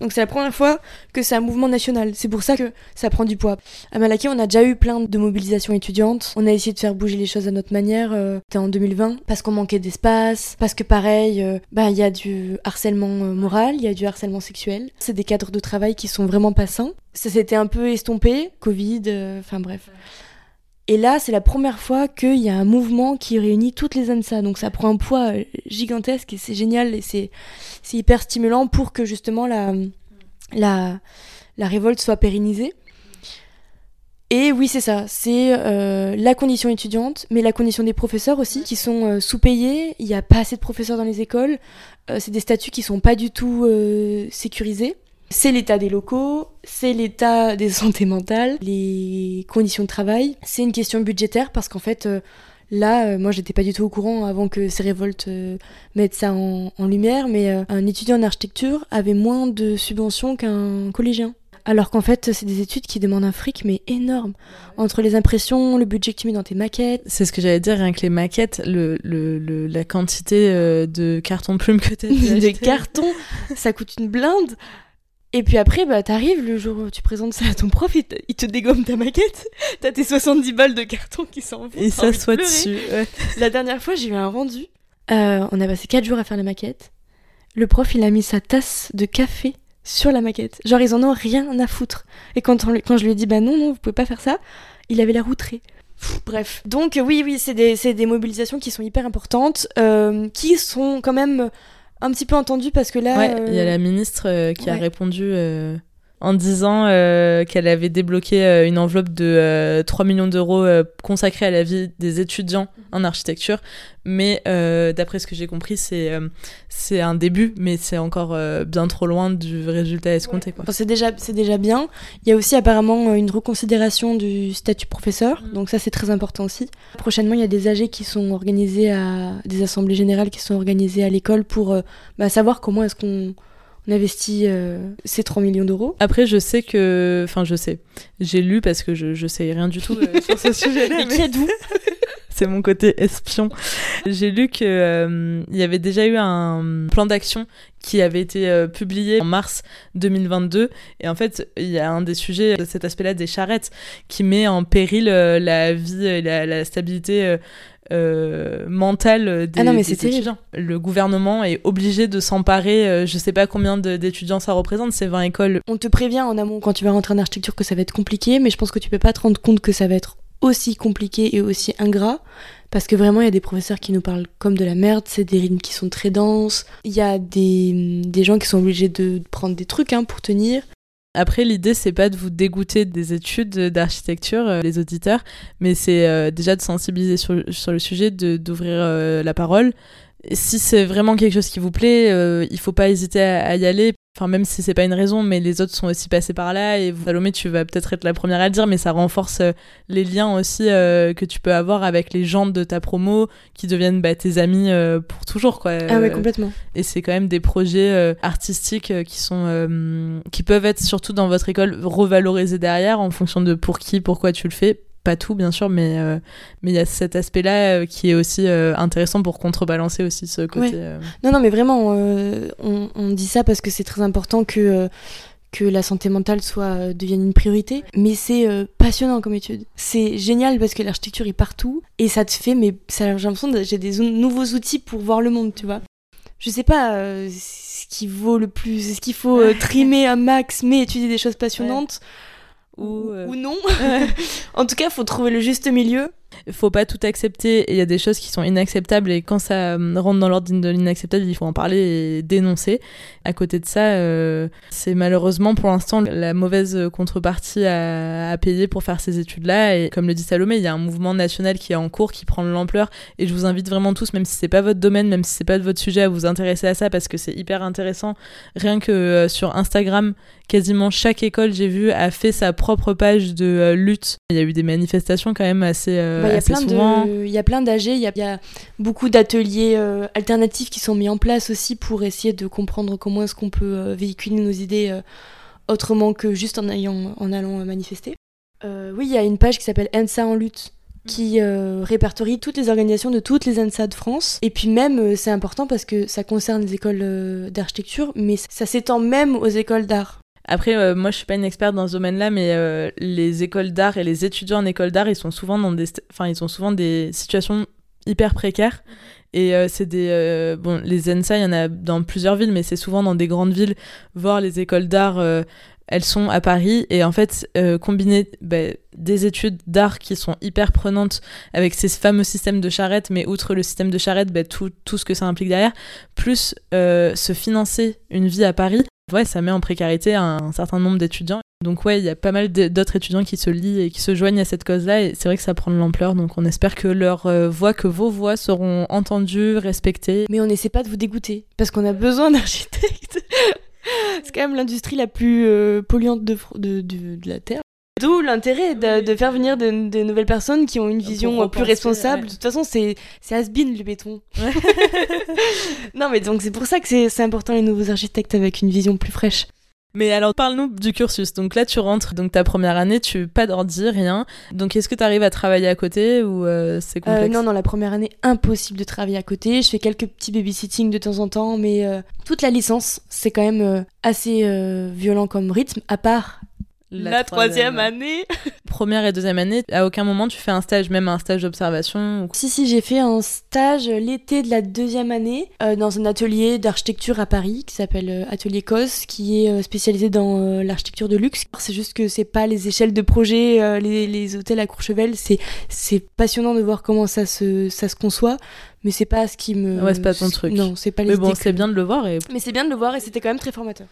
Speaker 2: Donc c'est la première fois que c'est un mouvement national. C'est pour ça que ça prend du poids. À Malaké, on a déjà eu plein de mobilisations étudiantes. On a essayé de faire bouger les choses à notre manière. C'était en 2020 parce qu'on manquait d'espace, parce que pareil, euh, bah, il y a du harcèlement euh, moral, il y a du harcèlement sexuel. C'est des cadres de travail qui sont vraiment pas sains. Ça s'était un peu estompé, Covid, euh, enfin bref. Et là, c'est la première fois qu'il y a un mouvement qui réunit toutes les ANSA. Donc ça prend un poids gigantesque et c'est génial et c'est hyper stimulant pour que justement la, la, la révolte soit pérennisée. Et oui, c'est ça, c'est euh, la condition étudiante, mais la condition des professeurs aussi, qui sont euh, sous-payés, il n'y a pas assez de professeurs dans les écoles, euh, c'est des statuts qui sont pas du tout sécurisés. C'est l'état des locaux, c'est l'état des santé mentales, les conditions de travail, c'est une question budgétaire parce qu'en fait, là, moi j'étais pas du tout au courant avant que ces révoltes mettent ça en lumière, mais un étudiant en architecture avait moins de subventions qu'un collégien. Alors qu'en fait, c'est des études qui demandent un fric, mais énorme. Entre les impressions, le budget que tu mets dans tes maquettes.
Speaker 1: C'est ce que j'allais dire, rien que les maquettes, le, le, la quantité euh, de carton plume que tu as
Speaker 2: Des cartons, ça coûte une blinde. Et puis après, bah, t'arrives le jour où tu présentes ça à ton prof, il te, il te dégomme ta maquette. T'as tes 70 balles de carton qui s'en vont.
Speaker 1: Et ça soit dessus.
Speaker 2: La dernière fois, j'ai eu un rendu. Euh, on a passé 4 jours à faire la maquette. Le prof, il a mis sa tasse de café sur la maquette. Genre, ils en ont rien à foutre. Et quand, quand je lui ai dit, bah non, non, vous pouvez pas faire ça, il avait l'air outré. bref. Donc, oui, oui, c'est des, des, mobilisations qui sont hyper importantes, euh, qui sont quand même un petit peu entendues parce que là.
Speaker 1: Ouais, il y a la ministre euh, qui a répondu. En disant euh, qu'elle avait débloqué euh, une enveloppe de 3 euh, millions d'euros consacrée à la vie des étudiants en architecture. Mais d'après ce que j'ai compris, c'est c'est un début, mais c'est encore bien trop loin du résultat escompté.
Speaker 2: C'est déjà, déjà bien. Il y a aussi apparemment une reconsidération du statut professeur, mm. donc ça c'est très important aussi. Prochainement, il y a des AG qui sont organisés à des assemblées générales qui sont organisées à l'école pour bah, savoir comment est-ce qu'on on investit euh, ces 3 millions d'euros.
Speaker 1: Après, je sais que. Enfin, je sais. J'ai lu parce que je, je sais rien du tout euh, sur ce sujet-là.
Speaker 2: mais, d'où
Speaker 1: C'est mon côté espion. J'ai lu qu'il euh, y avait déjà eu un plan d'action qui avait été publié en mars 2022. Et en fait, il y a un des sujets cet aspect-là des charrettes qui met en péril la vie et la, la stabilité euh, mentale des, ah non, mais étudiants. Le gouvernement est obligé de s'emparer, euh, je sais pas combien d'étudiants ça représente, c'est 20 écoles.
Speaker 2: On te prévient en amont quand tu vas rentrer en architecture que ça va être compliqué, mais je pense que tu peux pas te rendre compte que ça va être aussi compliqué et aussi ingrat parce que vraiment il y a des professeurs qui nous parlent comme de la merde, c'est des rythmes qui sont très denses, il y a des, des, gens qui sont obligés de prendre des trucs hein, pour tenir,
Speaker 1: après, l'idée, c'est pas de vous dégoûter des études d'architecture, euh, les auditeurs, mais c'est euh, déjà de sensibiliser sur, sur le sujet, d'ouvrir euh, la parole. Si c'est vraiment quelque chose qui vous plaît, il faut pas hésiter à y aller. Enfin, même si c'est pas une raison, mais les autres sont aussi passés par là. Et Salomé, tu vas peut-être être la première à le dire, mais ça renforce euh, les liens aussi euh, que tu peux avoir avec les gens de ta promo qui deviennent bah, tes amis euh, pour toujours, quoi.
Speaker 2: Ah ouais, complètement.
Speaker 1: Et c'est quand même des projets artistiques qui sont, qui peuvent être surtout dans votre école revalorisés derrière en fonction de pour qui, pourquoi tu le fais pas tout bien sûr mais euh, mais il y a cet aspect là euh, qui est aussi euh, intéressant pour contrebalancer aussi ce côté
Speaker 2: non non mais vraiment on, on, dit ça parce que c'est très important que que la santé mentale soit devienne une priorité. Mais c'est passionnant comme étude. C'est génial parce que l'architecture est partout et ça te fait mais j'ai l'impression que j'ai des nouveaux outils pour voir le monde tu vois. Je sais pas ce qui vaut le plus est-ce qu'il faut trimer un max mais étudier des choses passionnantes ou, ou non. en tout cas, il faut trouver le juste milieu
Speaker 1: il faut pas tout accepter il y a des choses qui sont inacceptables et quand ça euh, rentre dans l'ordre de l'inacceptable, il faut en parler et dénoncer. À côté de ça, euh, c'est malheureusement pour l'instant la mauvaise contrepartie à, à, payer pour faire ces études-là et comme le dit Salomé, il y a un mouvement national qui est en cours, qui prend de l'ampleur et je vous invite vraiment tous, même si c'est pas votre domaine, même si c'est pas votre sujet, à vous intéresser à ça parce que c'est hyper intéressant. Rien que euh, sur Instagram, quasiment chaque école, j'ai vu, a fait sa propre page de lutte. Il y a eu des manifestations quand même assez
Speaker 2: bah, il y a plein d'AG, il y, a beaucoup d'ateliers euh, alternatifs qui sont mis en place aussi pour essayer de comprendre comment est-ce qu'on peut euh, véhiculer nos idées euh, autrement que juste en, ayant, en allant manifester. oui, il y a une page qui s'appelle ENSA en lutte qui répertorie toutes les organisations de toutes les ENSA de France. Et puis même, c'est important parce que ça concerne les écoles d'architecture, mais ça s'étend même aux écoles d'art.
Speaker 1: Après, euh, moi, je suis pas une experte dans ce domaine-là, mais euh, les écoles d'art et les étudiants en école d'art, ils sont souvent dans des, enfin, ils ont souvent des situations hyper précaires. Et euh, c'est des, bon, les ENSA, il y en a dans plusieurs villes, mais c'est souvent dans des grandes villes. Voir les écoles d'art, elles sont à Paris, et en fait, combiner bah, des études d'art qui sont hyper prenantes avec ces fameux systèmes de charrette, mais outre le système de charrette, bah, tout, tout ce que ça implique derrière, plus se financer une vie à Paris, ouais, ça met en précarité un, certain nombre d'étudiants. Donc ouais, il y a pas mal d'autres étudiants qui se lient et qui se joignent à cette cause-là, et c'est vrai que ça prend de l'ampleur, donc on espère que leurs euh, voix, que vos voix seront entendues, respectées.
Speaker 2: Mais on n'essaie pas de vous dégoûter, parce qu'on a besoin d'architectes. c'est quand même l'industrie la plus euh, polluante de, de, de, la Terre. D'où l'intérêt de, faire venir de, nouvelles personnes qui ont une vision plus responsable. De toute façon, c'est has-been le béton. non, mais donc c'est pour ça que c'est important les nouveaux architectes avec une vision plus fraîche.
Speaker 1: Mais alors, parle-nous du cursus. Donc là, tu rentres, donc ta première année, tu pas d'ordi, rien. Donc est-ce que tu arrives à travailler à côté ou euh, c'est euh, complexe?
Speaker 2: Non, non, la première année, impossible de travailler à côté. Je fais quelques petits babysitting de temps en temps, mais euh, toute la licence, c'est quand même assez violent comme rythme, à part
Speaker 1: la, troisième, année. Première et deuxième année, à aucun moment tu fais un stage, même un stage d'observation
Speaker 2: Si, si, j'ai fait un stage l'été de la deuxième année euh, dans un atelier d'architecture à Paris qui s'appelle euh, Atelier COS, qui est euh, spécialisé dans l'architecture de luxe. C'est juste que c'est pas les échelles de projet, les, les, hôtels à Courchevel, c'est passionnant de voir comment ça se, ça se conçoit mais c'est pas ce qui me
Speaker 1: ouais c'est pas ton truc.
Speaker 2: Non c'est pas
Speaker 1: les mais bon c'est bien de le voir et
Speaker 2: mais c'est bien de le voir et c'était quand même très formateur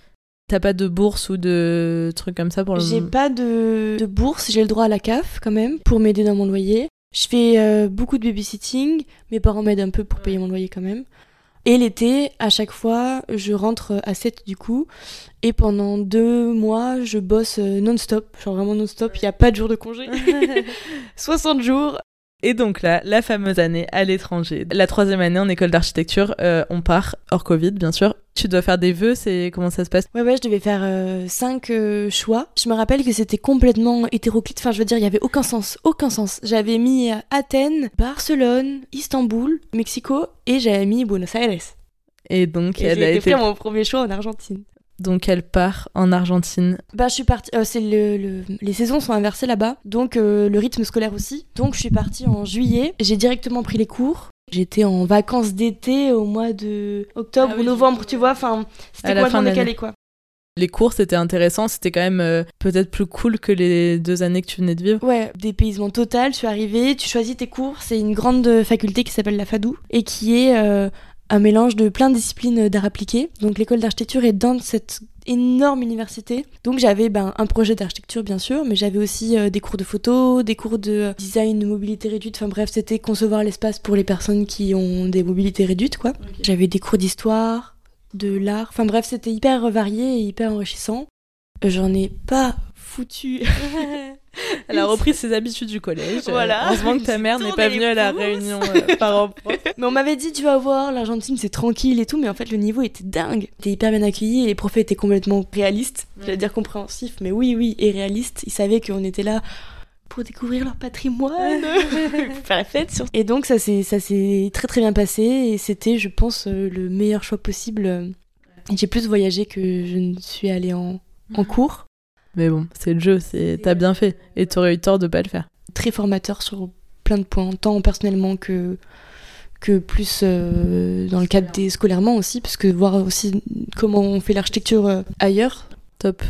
Speaker 1: T'as pas de bourse ou de trucs comme ça pour le
Speaker 2: J'ai pas de, de bourse, j'ai le droit à la CAF quand même pour m'aider dans mon loyer. Je fais euh, beaucoup de babysitting, mes parents m'aident un peu pour payer mon loyer quand même. Et l'été, à chaque fois, je rentre à 7 du coup. Et pendant deux mois, je bosse euh, non-stop. Genre vraiment non-stop, il n'y a pas de jour de congé. 60 jours.
Speaker 1: Et donc là, la fameuse année à l'étranger. La troisième année en école d'architecture, euh, on part, hors Covid bien sûr. Tu dois faire des vœux, c'est comment ça se passe?
Speaker 2: Ouais, ouais, je devais faire euh, cinq euh, choix. Je me rappelle que c'était complètement hétéroclite. Enfin, je veux dire, il y avait aucun sens, aucun sens. J'avais mis Athènes, Barcelone, Istanbul, Mexico et j'avais mis Buenos Aires.
Speaker 1: Et donc,
Speaker 2: et elle a été mon premier choix en Argentine.
Speaker 1: Donc elle part en Argentine.
Speaker 2: Bah je suis partie. Euh, c'est le, les saisons sont inversées là-bas, donc euh, le rythme scolaire aussi. Donc je suis partie en juillet. J'ai directement pris les cours. J'étais en vacances d'été au mois de octobre ah ou novembre, tu vois. Enfin, c'était complètement décalé quoi.
Speaker 1: Les cours, c'était intéressant, c'était quand même euh, peut-être plus cool que les deux années que tu venais de vivre.
Speaker 2: Ouais, dépaysement total, je suis arrivée, tu choisis tes cours, c'est une grande faculté qui s'appelle la FADou et qui est un mélange de plein de disciplines d'art appliqué. Donc l'école d'architecture est dans cette énorme université. Donc j'avais ben, un projet d'architecture bien sûr, mais j'avais aussi euh, des cours de photo, des cours de design de mobilité réduite. Enfin bref, c'était concevoir l'espace pour les personnes qui ont des mobilités réduites quoi. J'avais des cours d'histoire, de l'art. Enfin bref, c'était hyper varié et hyper enrichissant. J'en ai pas foutu
Speaker 1: Elle a repris ses habitudes du collège.
Speaker 2: Voilà.
Speaker 1: Heureusement que ta mère n'est pas venue à la réunion euh, par
Speaker 2: Mais on m'avait dit, tu vas voir, l'Argentine c'est tranquille et tout, mais en fait le niveau était dingue. T'es hyper bien accueilli et les profs étaient complètement réalistes. J'allais dire compréhensifs, mais oui, oui, et réalistes. Ils savaient qu'on était là pour découvrir leur patrimoine, faire la fête. Sur... Et donc ça s'est ça s'est très très bien passé et c'était, je pense, euh, le meilleur choix possible. J'ai plus voyagé que je ne suis allée en, en cours.
Speaker 1: Mais bon, c'est le jeu, c'est t'as bien fait. Et t'aurais eu tort de pas le faire.
Speaker 2: Très formateur sur plein de points, tant personnellement que, que plus euh, dans le cadre des scolairement aussi, parce que voir aussi comment on fait l'architecture euh, ailleurs.
Speaker 1: Top.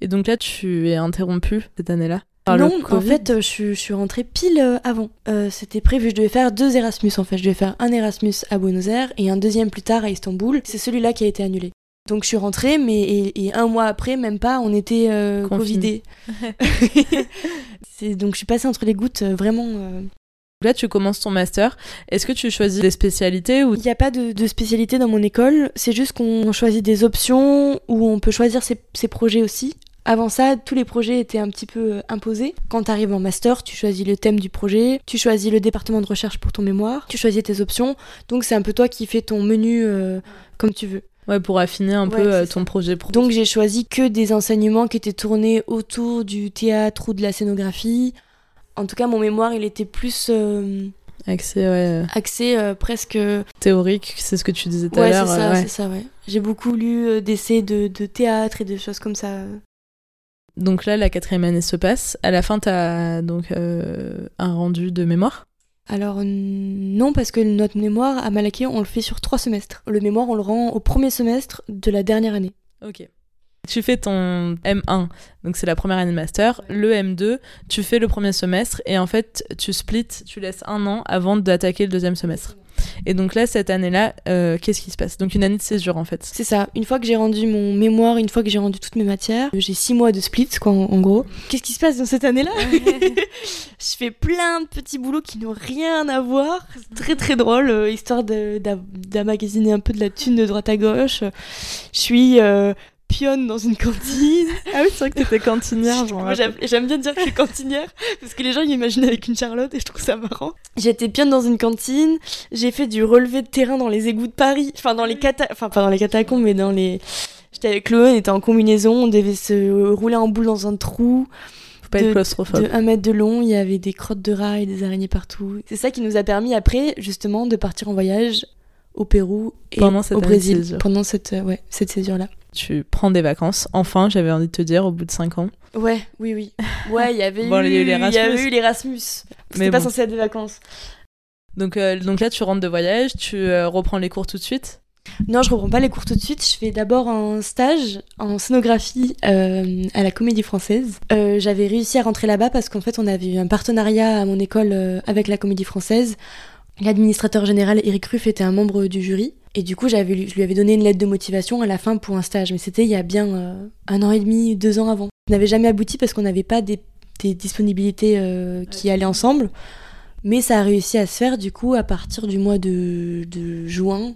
Speaker 1: Et donc là, tu es interrompu cette année-là
Speaker 2: non, en fait, je, je, suis rentrée pile euh, avant. C'était prévu, je devais faire deux Erasmus en fait. Je devais faire un Erasmus à Buenos Aires et un deuxième plus tard à Istanbul. C'est celui-là qui a été annulé. Donc je suis rentrée, mais et, un mois après, même pas, on était euh, donc je suis passée entre les gouttes, euh, vraiment. Euh.
Speaker 1: Là, tu commences ton master. Est-ce que tu choisis des spécialités ou
Speaker 2: Il n'y a pas de, spécialité dans mon école. C'est juste qu'on choisit des options où on peut choisir ses, ses, projets aussi. Avant ça, tous les projets étaient un petit peu euh, imposés. Quand tu arrives en master, tu choisis le thème du projet, tu choisis le département de recherche pour ton mémoire, tu choisis tes options. Donc c'est un peu toi qui fais ton menu comme tu veux.
Speaker 1: Ouais, pour affiner un peu euh, ton projet pro.
Speaker 2: Donc j'ai choisi que des enseignements qui étaient tournés autour du théâtre ou de la scénographie. En tout cas, mon mémoire, il était plus... Euh,
Speaker 1: axé, ouais.
Speaker 2: Axé euh, presque...
Speaker 1: Théorique, c'est ce que tu disais tout à l'heure.
Speaker 2: Ouais, c'est ça, c'est ça, ouais. J'ai beaucoup lu d'essais de, de, théâtre et de choses comme ça.
Speaker 1: Donc là, la quatrième année se passe. À la fin, tu as donc un rendu de mémoire
Speaker 2: alors non, parce que notre mémoire à Malaké, on le fait sur trois semestres. Le mémoire, on le rend au premier semestre de la dernière année.
Speaker 1: Ok. Tu fais ton M1, donc c'est la première année de master. Le M2, tu fais le premier semestre et en fait, tu splits, tu laisses un an avant d'attaquer le deuxième semestre. Et donc là, cette année-là, euh, qu'est-ce qui se passe? Donc une année de césure en fait.
Speaker 2: C'est ça. Une fois que j'ai rendu mon mémoire, une fois que j'ai rendu toutes mes matières, j'ai six mois de split, quoi, en, gros. Qu'est-ce qui se passe dans cette année-là? Je fais plein de petits boulots qui n'ont rien à voir. Très très drôle, euh, histoire d'amagasiner un peu de la thune de droite à gauche. Je suis euh, pionne dans une cantine.
Speaker 1: Ah oui, c'est vrai que t'étais cantinière,
Speaker 2: J'aime bien dire que je suis cantinière, parce que les gens m'imaginent avec une Charlotte et je trouve ça marrant. J'étais pionne dans une cantine, j'ai fait du relevé de terrain dans les égouts de Paris, enfin dans les cata... enfin pas dans les catacombes, mais dans les... J'étais avec Chloé, on était en combinaison, on devait se rouler en boule dans un trou.
Speaker 1: Faut pas de, être claustrophobe.
Speaker 2: De 1 mètre de long, il y avait des crottes de rats et des araignées partout. C'est ça qui nous a permis après, justement, de partir en voyage au Pérou et au Brésil pendant cette, ouais, cette césure-là
Speaker 1: tu prends des vacances. Enfin, j'avais envie de te dire, au bout de 5 ans.
Speaker 2: Ouais, oui, oui. Ouais, il y avait eu l'Erasmus. C'était pas censé être des vacances.
Speaker 1: Donc, euh, donc là, tu rentres de voyage, tu euh, reprends les cours tout de suite?
Speaker 2: Non, je reprends pas les cours tout de suite. Je fais d'abord un stage en scénographie euh, à la Comédie Française. J'avais réussi à rentrer là-bas parce qu'en fait, on avait eu un partenariat à mon école avec la Comédie Française L'administrateur général Eric Ruff était un membre du jury. Et du coup, j'avais, je lui avais donné une lettre de motivation à la fin pour un stage. Mais c'était il y a bien euh, un an et demi, deux ans avant. Ça n'avait jamais abouti parce qu'on n'avait pas des, disponibilités euh, qui allaient ensemble. Mais ça a réussi à se faire du coup à partir du mois de, juin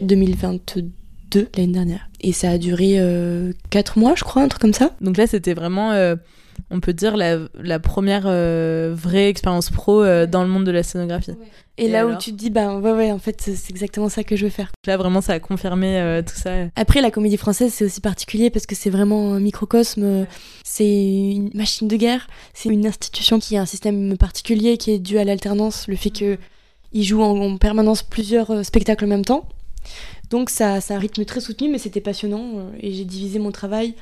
Speaker 2: 2022, l'année dernière. Et ça a duré euh, quatre mois, je crois, un truc comme ça.
Speaker 1: Donc là, c'était vraiment on peut dire, la, première euh, vraie expérience pro euh, dans le monde de la scénographie.
Speaker 2: Et, là où tu te dis, bah ouais, ouais, en fait, c'est exactement ça que je veux faire.
Speaker 1: Là, vraiment, ça a confirmé euh, tout ça.
Speaker 2: Après, la comédie française, c'est aussi particulier parce que c'est vraiment un microcosme, c'est une machine de guerre, c'est une institution qui a un système particulier qui est dû à l'alternance, le fait qu'il joue en, en, permanence plusieurs spectacles en même temps. Donc, ça, c'est un rythme très soutenu, mais c'était passionnant et j'ai divisé mon travail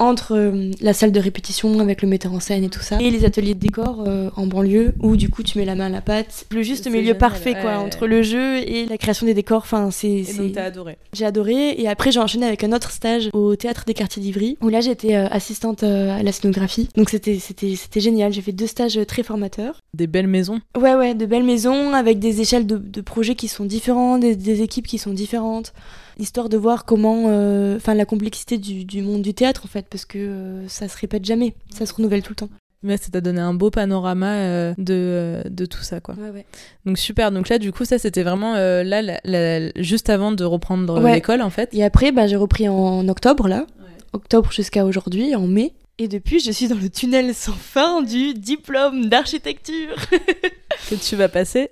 Speaker 2: entre euh, la salle de répétition avec le metteur en scène et tout ça. Et les ateliers de décor euh, en banlieue où du coup tu mets la main à la pâte. Le juste milieu parfait quoi entre le jeu et la création des décors. Enfin c'est
Speaker 1: donc t'as adoré.
Speaker 2: J'ai adoré. Et après j'ai enchaîné avec un autre stage au théâtre des quartiers d'Ivry où là j'étais euh, assistante à la scénographie. Donc c'était c'était c'était génial. J'ai fait deux stages très formateurs.
Speaker 1: Des belles maisons.
Speaker 2: Ouais ouais de belles maisons avec des échelles de, de projets qui sont différents des, des équipes qui sont différentes histoire de voir comment, euh, enfin la complexité du, monde du théâtre en fait, parce que euh, ça se répète jamais, ça se renouvelle tout le temps.
Speaker 1: Mais ça t'a donné un beau panorama euh, de, de, tout ça, quoi.
Speaker 2: Ouais, ouais.
Speaker 1: Donc super. Donc là, du coup, ça c'était vraiment là, juste avant de reprendre l'école, en fait.
Speaker 2: Et après, bah, j'ai repris en octobre, là. Octobre jusqu'à aujourd'hui, en mai. Et depuis, je suis dans le tunnel sans fin du diplôme d'architecture.
Speaker 1: que tu vas passer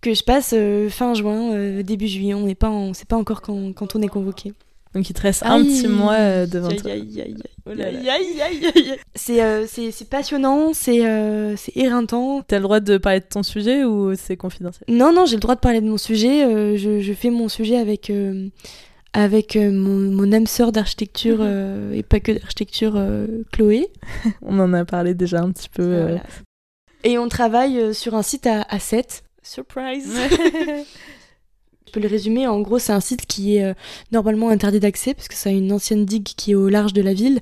Speaker 2: que je passe euh, fin juin, euh, début juillet. On n'est pas, on sait pas encore quand, quand, on est convoqué.
Speaker 1: Donc il te reste un petit mois euh, devant toi.
Speaker 2: C'est passionnant, c'est éreintant.
Speaker 1: T'as le droit de parler de ton sujet ou c'est confidentiel?
Speaker 2: Non, non, j'ai le droit de parler de mon sujet. Je, je, fais mon sujet avec, avec mon, mon âme sœur d'architecture et pas que d'architecture, Chloé.
Speaker 1: on en a parlé déjà un petit peu.
Speaker 2: Et on travaille sur un site à, à 7 Surprise Je peux le résumer, en gros c'est un site qui est euh, normalement interdit d'accès parce que c'est une ancienne digue qui est au large de la ville,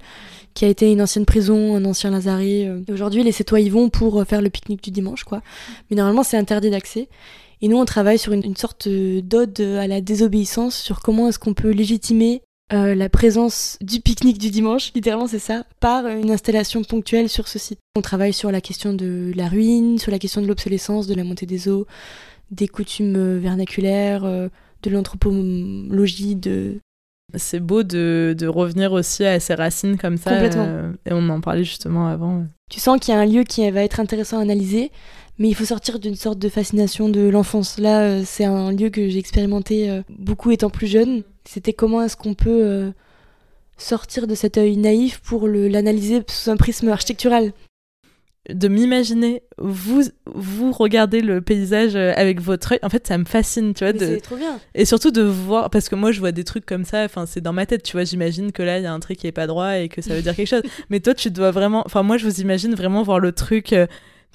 Speaker 2: qui a été une ancienne prison, un ancien lazaret. Euh. Aujourd'hui les Cétois y vont pour euh, faire le pique-nique du dimanche quoi. Mais normalement c'est interdit d'accès. Et nous on travaille sur une, une sorte d'ode à la désobéissance, sur comment est-ce qu'on peut légitimer euh, la présence du pique-nique du dimanche, littéralement c'est ça, par une installation ponctuelle sur ce site. On travaille sur la question de la ruine, sur la question de l'obsolescence, de la montée des eaux, des coutumes euh, vernaculaires, euh, de l'anthropologie, de...
Speaker 1: C'est beau de, revenir aussi à ses racines comme ça.
Speaker 2: Complètement.
Speaker 1: et on en parlait justement avant.
Speaker 2: Tu sens qu'il y a un lieu qui va être intéressant à analyser, mais il faut sortir d'une sorte de fascination de l'enfance. Là, c'est un lieu que j'ai expérimenté beaucoup étant plus jeune. C'était comment est-ce qu'on peut euh, sortir de cet œil naïf pour l'analyser sous un prisme architectural?
Speaker 1: De m'imaginer vous vous regarder le paysage euh, avec votre œil. En fait ça me fascine tu vois
Speaker 2: c'est trop bien.
Speaker 1: et surtout de voir parce que moi je vois des trucs comme ça enfin c'est dans ma tête tu vois. J'imagine que là il y a un truc qui est pas droit et que ça veut dire quelque chose. Mais toi tu dois vraiment enfin moi je vous imagine vraiment voir le truc euh,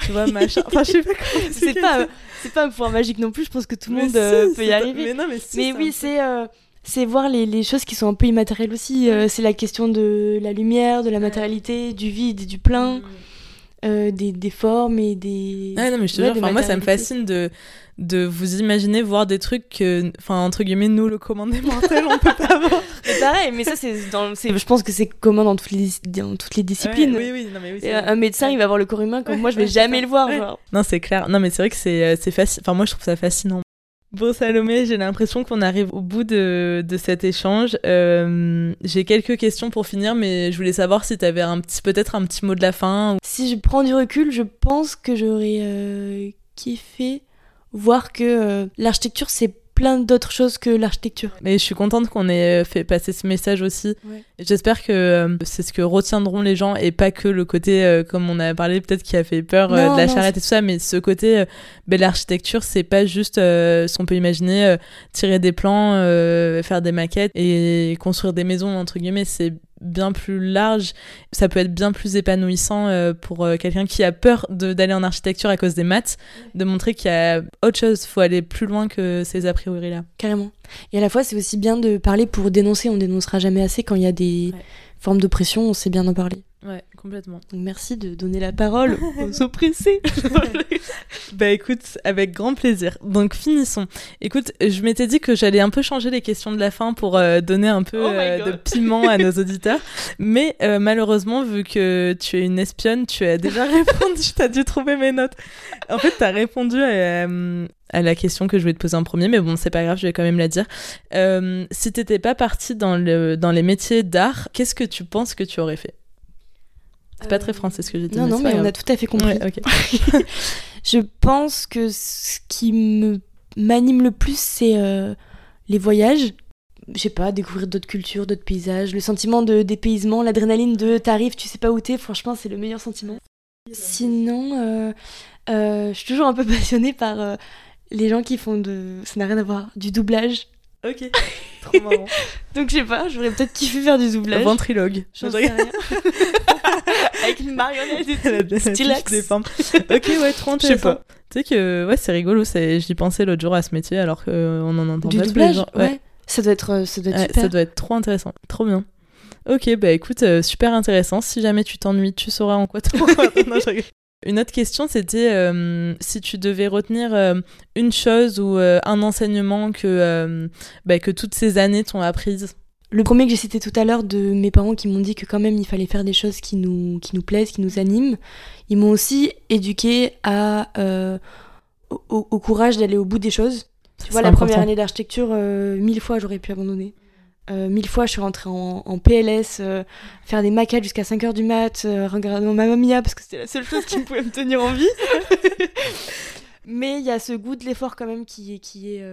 Speaker 1: tu vois machin. Enfin je sais pas
Speaker 2: c'est pas c'est pas un pouvoir magique non plus je pense que tout le monde peut y arriver.
Speaker 1: mais non mais,
Speaker 2: mais oui c'est c'est voir les, les, choses qui sont un peu immatérielles aussi. Euh, c'est la question de la lumière, de la matérialité, du vide, du plein, mm. Euh, des, des, formes et des.
Speaker 1: Ah non, mais je te jure, moi ça me fascine de, de vous imaginer voir des trucs que, enfin, entre guillemets, nous, le commandé mortel, on peut pas voir.
Speaker 2: C'est pareil, mais ça, c'est dans. Je pense que c'est commun dans toutes les, dans toutes les disciplines.
Speaker 1: oui, oui, non, mais oui,
Speaker 2: un médecin, il va voir le corps humain comme moi, je vais jamais le voir. Genre.
Speaker 1: Non, c'est clair. Non, mais c'est vrai que c'est euh, facile. Enfin, moi, je trouve ça fascinant. Bon Salomé, j'ai l'impression qu'on arrive au bout de, de cet échange. Euh, j'ai quelques questions pour finir, mais je voulais savoir si tu avais peut-être un petit mot de la fin.
Speaker 2: Si je prends du recul, je pense que j'aurais euh, kiffé voir que euh, l'architecture c'est plein d'autres choses que l'architecture.
Speaker 1: Mais je suis contente qu'on ait fait passer ce message aussi. J'espère que euh, c'est ce que retiendront les gens et pas que le côté, euh, comme on a parlé, peut-être qui a fait peur euh, de la charrette et tout ça, mais ce côté, ben, l'architecture, c'est pas juste ce qu'on peut imaginer, tirer des plans, faire des maquettes et construire des maisons, entre guillemets. C'est bien plus large. Ça peut être bien plus épanouissant euh, pour euh, quelqu'un qui a peur d'aller en architecture à cause des maths, de montrer qu'il y a autre chose, faut aller plus loin que ces a priori là.
Speaker 2: Carrément. Et à la fois, c'est aussi bien de parler pour dénoncer, on dénoncera jamais assez quand il y a des formes d'oppression, on sait bien en parler.
Speaker 1: Complètement.
Speaker 2: Donc merci de donner la parole aux oppressés.
Speaker 1: bah écoute, avec grand plaisir. Donc finissons. Écoute, je m'étais dit que j'allais un peu changer les questions de la fin pour euh, donner un peu
Speaker 2: Oh
Speaker 1: euh, de piment à nos auditeurs. Mais euh, malheureusement, vu que tu es une espionne, tu as déjà répondu. tu as dû trouver mes notes. En fait, tu as répondu à, à, la question que je voulais te poser en premier, mais bon, c'est pas grave, je vais quand même la dire. si t'étais pas partie dans, le, dans les métiers d'art, qu'est-ce que tu penses que tu aurais fait? C'est pas très français ce que j'ai dit.
Speaker 2: Non, non, mais on a tout à fait compris. je pense que ce qui me m'anime le plus, c'est euh, les voyages. Je sais pas, découvrir d'autres cultures, d'autres paysages, le sentiment de dépaysement, l'adrénaline de t'arrives, tu sais pas où t'es, franchement, c'est le meilleur sentiment. Sinon, euh, euh, je suis toujours un peu passionnée par les gens qui font de. Ça n'a rien à voir, du doublage.
Speaker 1: Ok, trop marrant.
Speaker 2: Donc je sais pas, j'aurais peut-être kiffé faire du doublage.
Speaker 1: Ventrilogue.
Speaker 2: J'en sais rien. Avec une marionnette et
Speaker 1: tout. Stylax. ok, ouais, trop intéressant. Je sais pas. Tu sais que ouais, c'est rigolo, j'y pensais l'autre jour à ce métier alors qu'on en entend
Speaker 2: du
Speaker 1: pas
Speaker 2: doublage, tous les Ouais. Ça doit être, ça doit être super.
Speaker 1: Ça doit être trop intéressant, trop bien. Ok, bah écoute, euh, super intéressant. Si jamais tu t'ennuies, tu sauras en quoi non, je une autre question, c'était euh, si tu devais retenir euh, une chose ou euh, un enseignement que, bah, que toutes ces années t'ont apprise.
Speaker 2: Le premier que j'ai cité tout à l'heure de mes parents qui m'ont dit que quand même il fallait faire des choses qui nous, qui nous plaisent, qui nous animent. Ils m'ont aussi éduqué à, au, au, courage d'aller au bout des choses. Tu vois, la première année d'architecture, mille fois j'aurais pu abandonner. Euh, mille fois, je suis rentrée en, PLS, euh, faire des maquettes jusqu'à 5h du mat, euh, regarder ma mamia parce que c'était la seule chose qui pouvait me tenir en vie. Mais il y a ce goût de l'effort quand même qui est, qui est,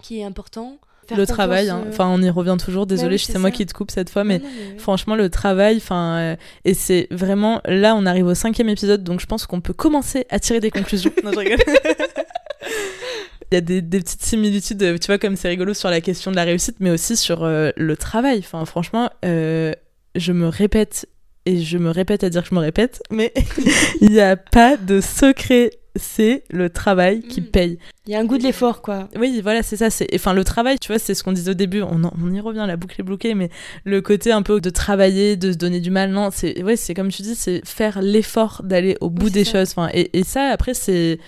Speaker 2: qui est important.
Speaker 1: le travail, hein. enfin on y revient toujours, désolé, c'est moi qui te coupe cette fois, mais, franchement le travail, enfin et c'est vraiment, là on arrive au cinquième épisode, donc je pense qu'on peut commencer à tirer des conclusions. non, je rigole. il y a des, petites similitudes, tu vois, comme c'est rigolo sur la question de la réussite, mais aussi sur euh, le travail. Enfin, franchement, euh, je me répète et je me répète à dire que je me répète, mais il n'y a pas de secret. C'est le travail qui mm. paye.
Speaker 2: Il y a un goût de l'effort, quoi.
Speaker 1: Oui, voilà, c'est ça. C'est, enfin, le travail, tu vois, c'est ce qu'on disait au début. On, on y revient, la boucle est bloquée, mais le côté un peu de travailler, de se donner du mal, non, c'est, ouais, c'est comme tu dis, c'est faire l'effort d'aller au bout des choses. Enfin, et, et ça, après, c'est,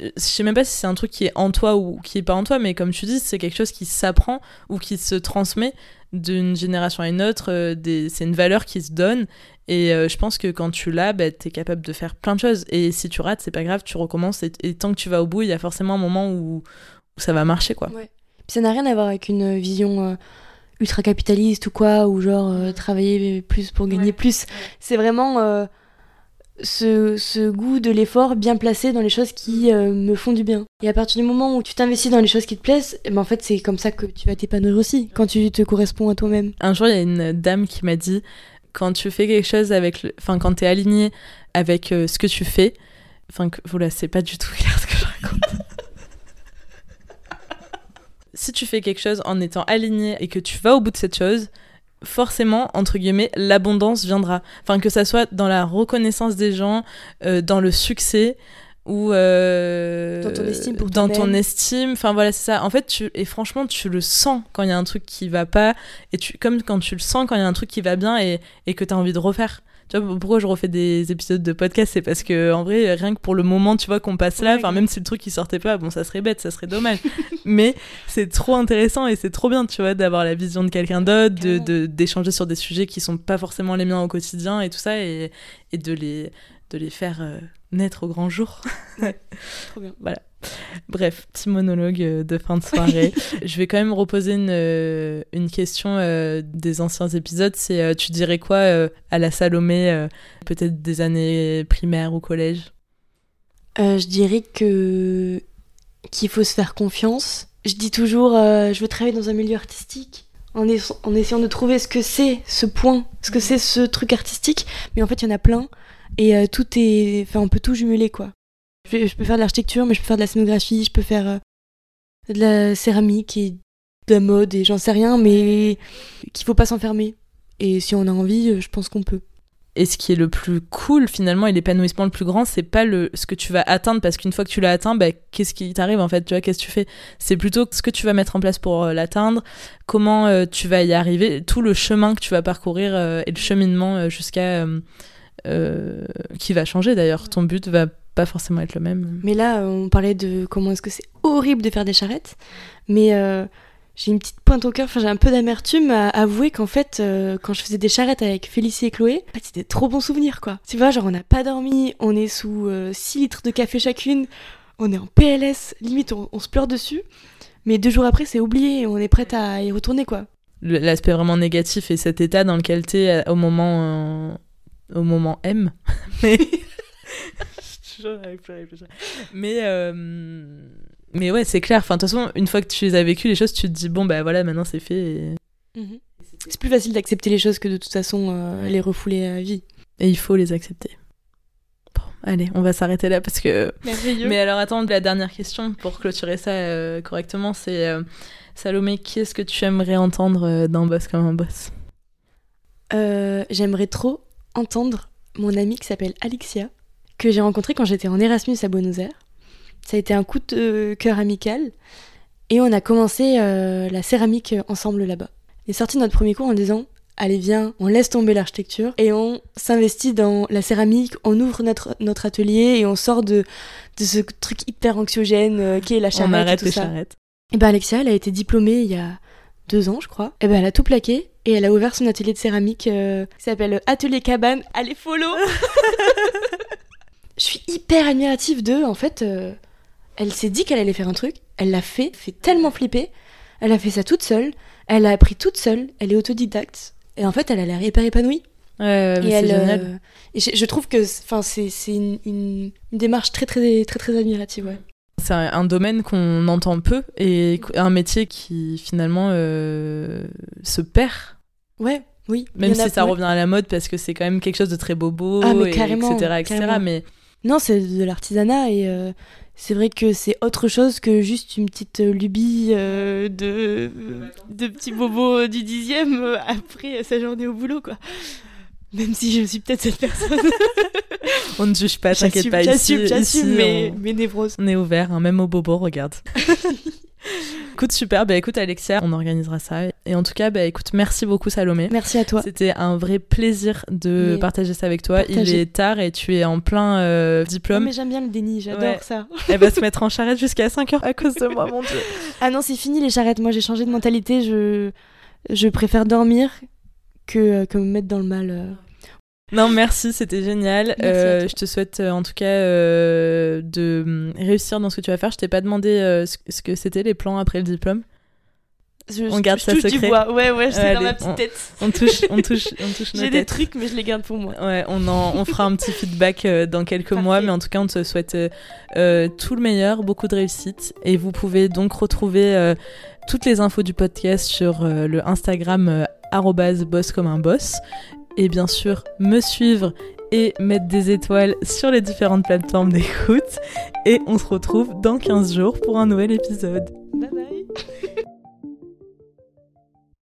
Speaker 1: je sais même pas si c'est un truc qui est en toi ou qui est pas en toi, mais comme tu dis, c'est quelque chose qui s'apprend ou qui se transmet d'une génération à une autre. Euh, c'est une valeur qui se donne. Et euh, je pense que quand tu l'as, bah, tu es capable de faire plein de choses. Et si tu rates, c'est pas grave, tu recommences. Et, tant que tu vas au bout, il y a forcément un moment où, ça va marcher. quoi.
Speaker 2: Ouais. ça n'a rien à voir avec une vision. Euh, ultra capitaliste ou quoi ou genre travailler plus pour gagner plus c'est vraiment ce, goût de l'effort bien placé dans les choses qui euh, me font du bien. Et à partir du moment où tu t'investis dans les choses qui te plaisent, eh ben en fait c'est comme ça que tu vas t'épanouir aussi, quand tu te corresponds à toi-même.
Speaker 1: Un jour il y a une dame qui m'a dit, quand tu fais quelque chose avec, le... enfin quand t'es aligné avec euh, ce que tu fais, enfin voilà c'est pas du tout clair ce que je raconte. si tu fais quelque chose en étant aligné et que tu vas au bout de cette chose, forcément, entre guillemets, l'abondance viendra. Enfin, que ça soit dans la reconnaissance des gens, euh, dans le succès ou
Speaker 2: euh, dans ton estime pour
Speaker 1: dans ton estime. Enfin voilà c'est ça. En fait tu et franchement tu le sens quand il y a un truc qui va pas et tu comme quand tu le sens quand il y a un truc qui va bien et, et que tu as envie de refaire tu vois, pourquoi je refais des épisodes de podcast C'est parce que, en vrai, rien que pour le moment, tu vois, qu'on passe là, enfin, même si le truc il sortait pas, bon, ça serait bête, ça serait dommage. Mais c'est trop intéressant et c'est trop bien, tu vois, d'avoir la vision de quelqu'un d'autre, de, d'échanger sur des sujets qui sont pas forcément les miens au quotidien et tout ça, et, et de les, de les faire euh, naître au grand jour.
Speaker 2: trop bien.
Speaker 1: Voilà. Bref, petit monologue euh, de fin de soirée. je vais quand même reposer une, euh, une question euh, des anciens épisodes. C'est tu dirais quoi à la Salomé, peut-être des années primaires ou collège?
Speaker 2: Je dirais que qu'il faut se faire confiance. Je dis toujours, je veux travailler dans un milieu artistique. En, en essayant de trouver ce que c'est ce point, ce que c'est ce truc artistique, mais en fait il y en a plein et tout est, enfin on peut tout jumeler quoi. Je, peux faire de l'architecture, mais je peux faire de la scénographie, je peux faire euh, de la céramique et de la mode et j'en sais rien, mais qu'il faut pas s'enfermer. Et si on a envie, euh, je pense qu'on peut.
Speaker 1: Et ce qui est le plus cool finalement et l'épanouissement le plus grand, c'est pas le ce que tu vas atteindre parce qu'une fois que tu l'as atteint, bah, qu'est-ce qui t'arrive en fait, tu vois, qu'est-ce que tu fais? C'est plutôt ce que tu vas mettre en place pour euh, l'atteindre, comment euh, tu vas y arriver, tout le chemin que tu vas parcourir euh, et le cheminement jusqu'à qui va changer d'ailleurs. Ton but va pas forcément être le même.
Speaker 2: Mais là, on parlait de comment est-ce que c'est horrible de faire des charrettes, mais j'ai une petite pointe au cœur, enfin j'ai un peu d'amertume à avouer qu'en fait, euh, quand je faisais des charrettes avec Félicie et Chloé, en fait, c'était trop bons souvenirs quoi. Tu vois, genre on n'a pas dormi, on est sous 6 euh, litres de café chacune, on est en PLS, limite on, se pleure dessus, mais deux jours après c'est oublié, on est prête à y retourner quoi.
Speaker 1: L'aspect vraiment négatif et cet état dans lequel t'es euh, au moment, au moment M. mais. mais mais ouais, c'est clair. Enfin, de toute façon, une fois que tu les as vécues, les choses, tu te dis, bon, bah voilà, maintenant c'est fait.
Speaker 2: Mhm. C'est plus facile d'accepter les choses que de toute façon euh, les refouler à vie.
Speaker 1: Et il faut les accepter. Bon, allez, on va s'arrêter là parce que.
Speaker 2: Merveilleux.
Speaker 1: Mais alors, attends, la dernière question pour clôturer ça euh, correctement, c'est euh, Salomé, qui est-ce que tu aimerais entendre d'un boss comme un boss?
Speaker 2: J'aimerais trop entendre mon amie qui s'appelle Alexia, que j'ai rencontrée quand j'étais en Erasmus à Buenos Aires. Ça a été un coup de cœur amical. Et on a commencé euh, la céramique ensemble là-bas. On est sorti de notre premier cours en disant Allez, viens, on laisse tomber l'architecture et on s'investit dans la céramique, on ouvre notre, notre atelier et on sort de, de ce truc hyper anxiogène euh, qui est la charrette.
Speaker 1: On arrête
Speaker 2: et les
Speaker 1: charrettes.
Speaker 2: Et ben Alexia, elle a été diplômée il y a deux ans, je crois. Et ben elle a tout plaqué et elle a ouvert son atelier de céramique euh, qui s'appelle Atelier Cabane. Allez, follow Je suis hyper admirative d'eux, en fait. Elle s'est dit qu'elle allait faire un truc, elle l'a fait, fait tellement flipper. Elle a fait ça toute seule, elle a appris toute seule, elle est autodidacte. Et en fait, elle a l'air hyper épanouie.
Speaker 1: Ouais, et elle, génial.
Speaker 2: Euh, et je, trouve que c'est une, une, démarche très, très, très, très admirative. Ouais.
Speaker 1: C'est un, domaine qu'on entend peu et un métier qui finalement euh, se perd.
Speaker 2: Ouais, oui.
Speaker 1: Même si ça revient à la mode parce que c'est quand même quelque chose de très bobo, ah, et, etc. etc. Mais...
Speaker 2: Non, c'est de l'artisanat et, euh, c'est vrai que c'est autre chose que juste une petite lubie euh, de, de petits bobos du dixième euh, après sa journée au boulot, quoi. Même si je suis peut-être cette personne.
Speaker 1: on ne juge pas, t'inquiète pas.
Speaker 2: J'assume, j'assume mes, mes névroses.
Speaker 1: On est ouvert, hein, même au bobo, regarde. Écoute, super. Bah écoute, Alexia, on organisera ça. Et en tout cas, bah écoute, merci beaucoup, Salomé.
Speaker 2: Merci à toi.
Speaker 1: C'était un vrai plaisir de partager ça avec toi. Il est tard et tu es en plein euh, diplôme.
Speaker 2: mais j'aime bien le déni, j'adore ça.
Speaker 1: Elle va se mettre en charrette jusqu'à 5h à cause de moi, mon dieu.
Speaker 2: Ah non, c'est fini les charrettes. Moi, j'ai changé de mentalité. Je, je préfère dormir que, que me mettre dans le mal.
Speaker 1: Non, merci, c'était génial. Euh, je te souhaite euh, en tout cas euh, de mm, réussir dans ce que tu vas faire. Je t'ai pas demandé ce que c'était les plans après le diplôme.
Speaker 2: on garde ça secret. Du bois. Ouais, ouais, c'est dans ma petite tête.
Speaker 1: On touche, on touche, on touche
Speaker 2: J'ai des trucs, mais je les garde pour moi.
Speaker 1: Ouais, on, en, on fera un petit feedback dans quelques mois, mais en tout cas, on te souhaite tout le meilleur, beaucoup de réussite. Et vous pouvez donc retrouver toutes les infos du podcast sur le Instagram boss comme un boss et bien sûr me suivre et mettre des étoiles sur les différentes plateformes d'écoute. Et on se retrouve dans 15 jours pour un nouvel épisode.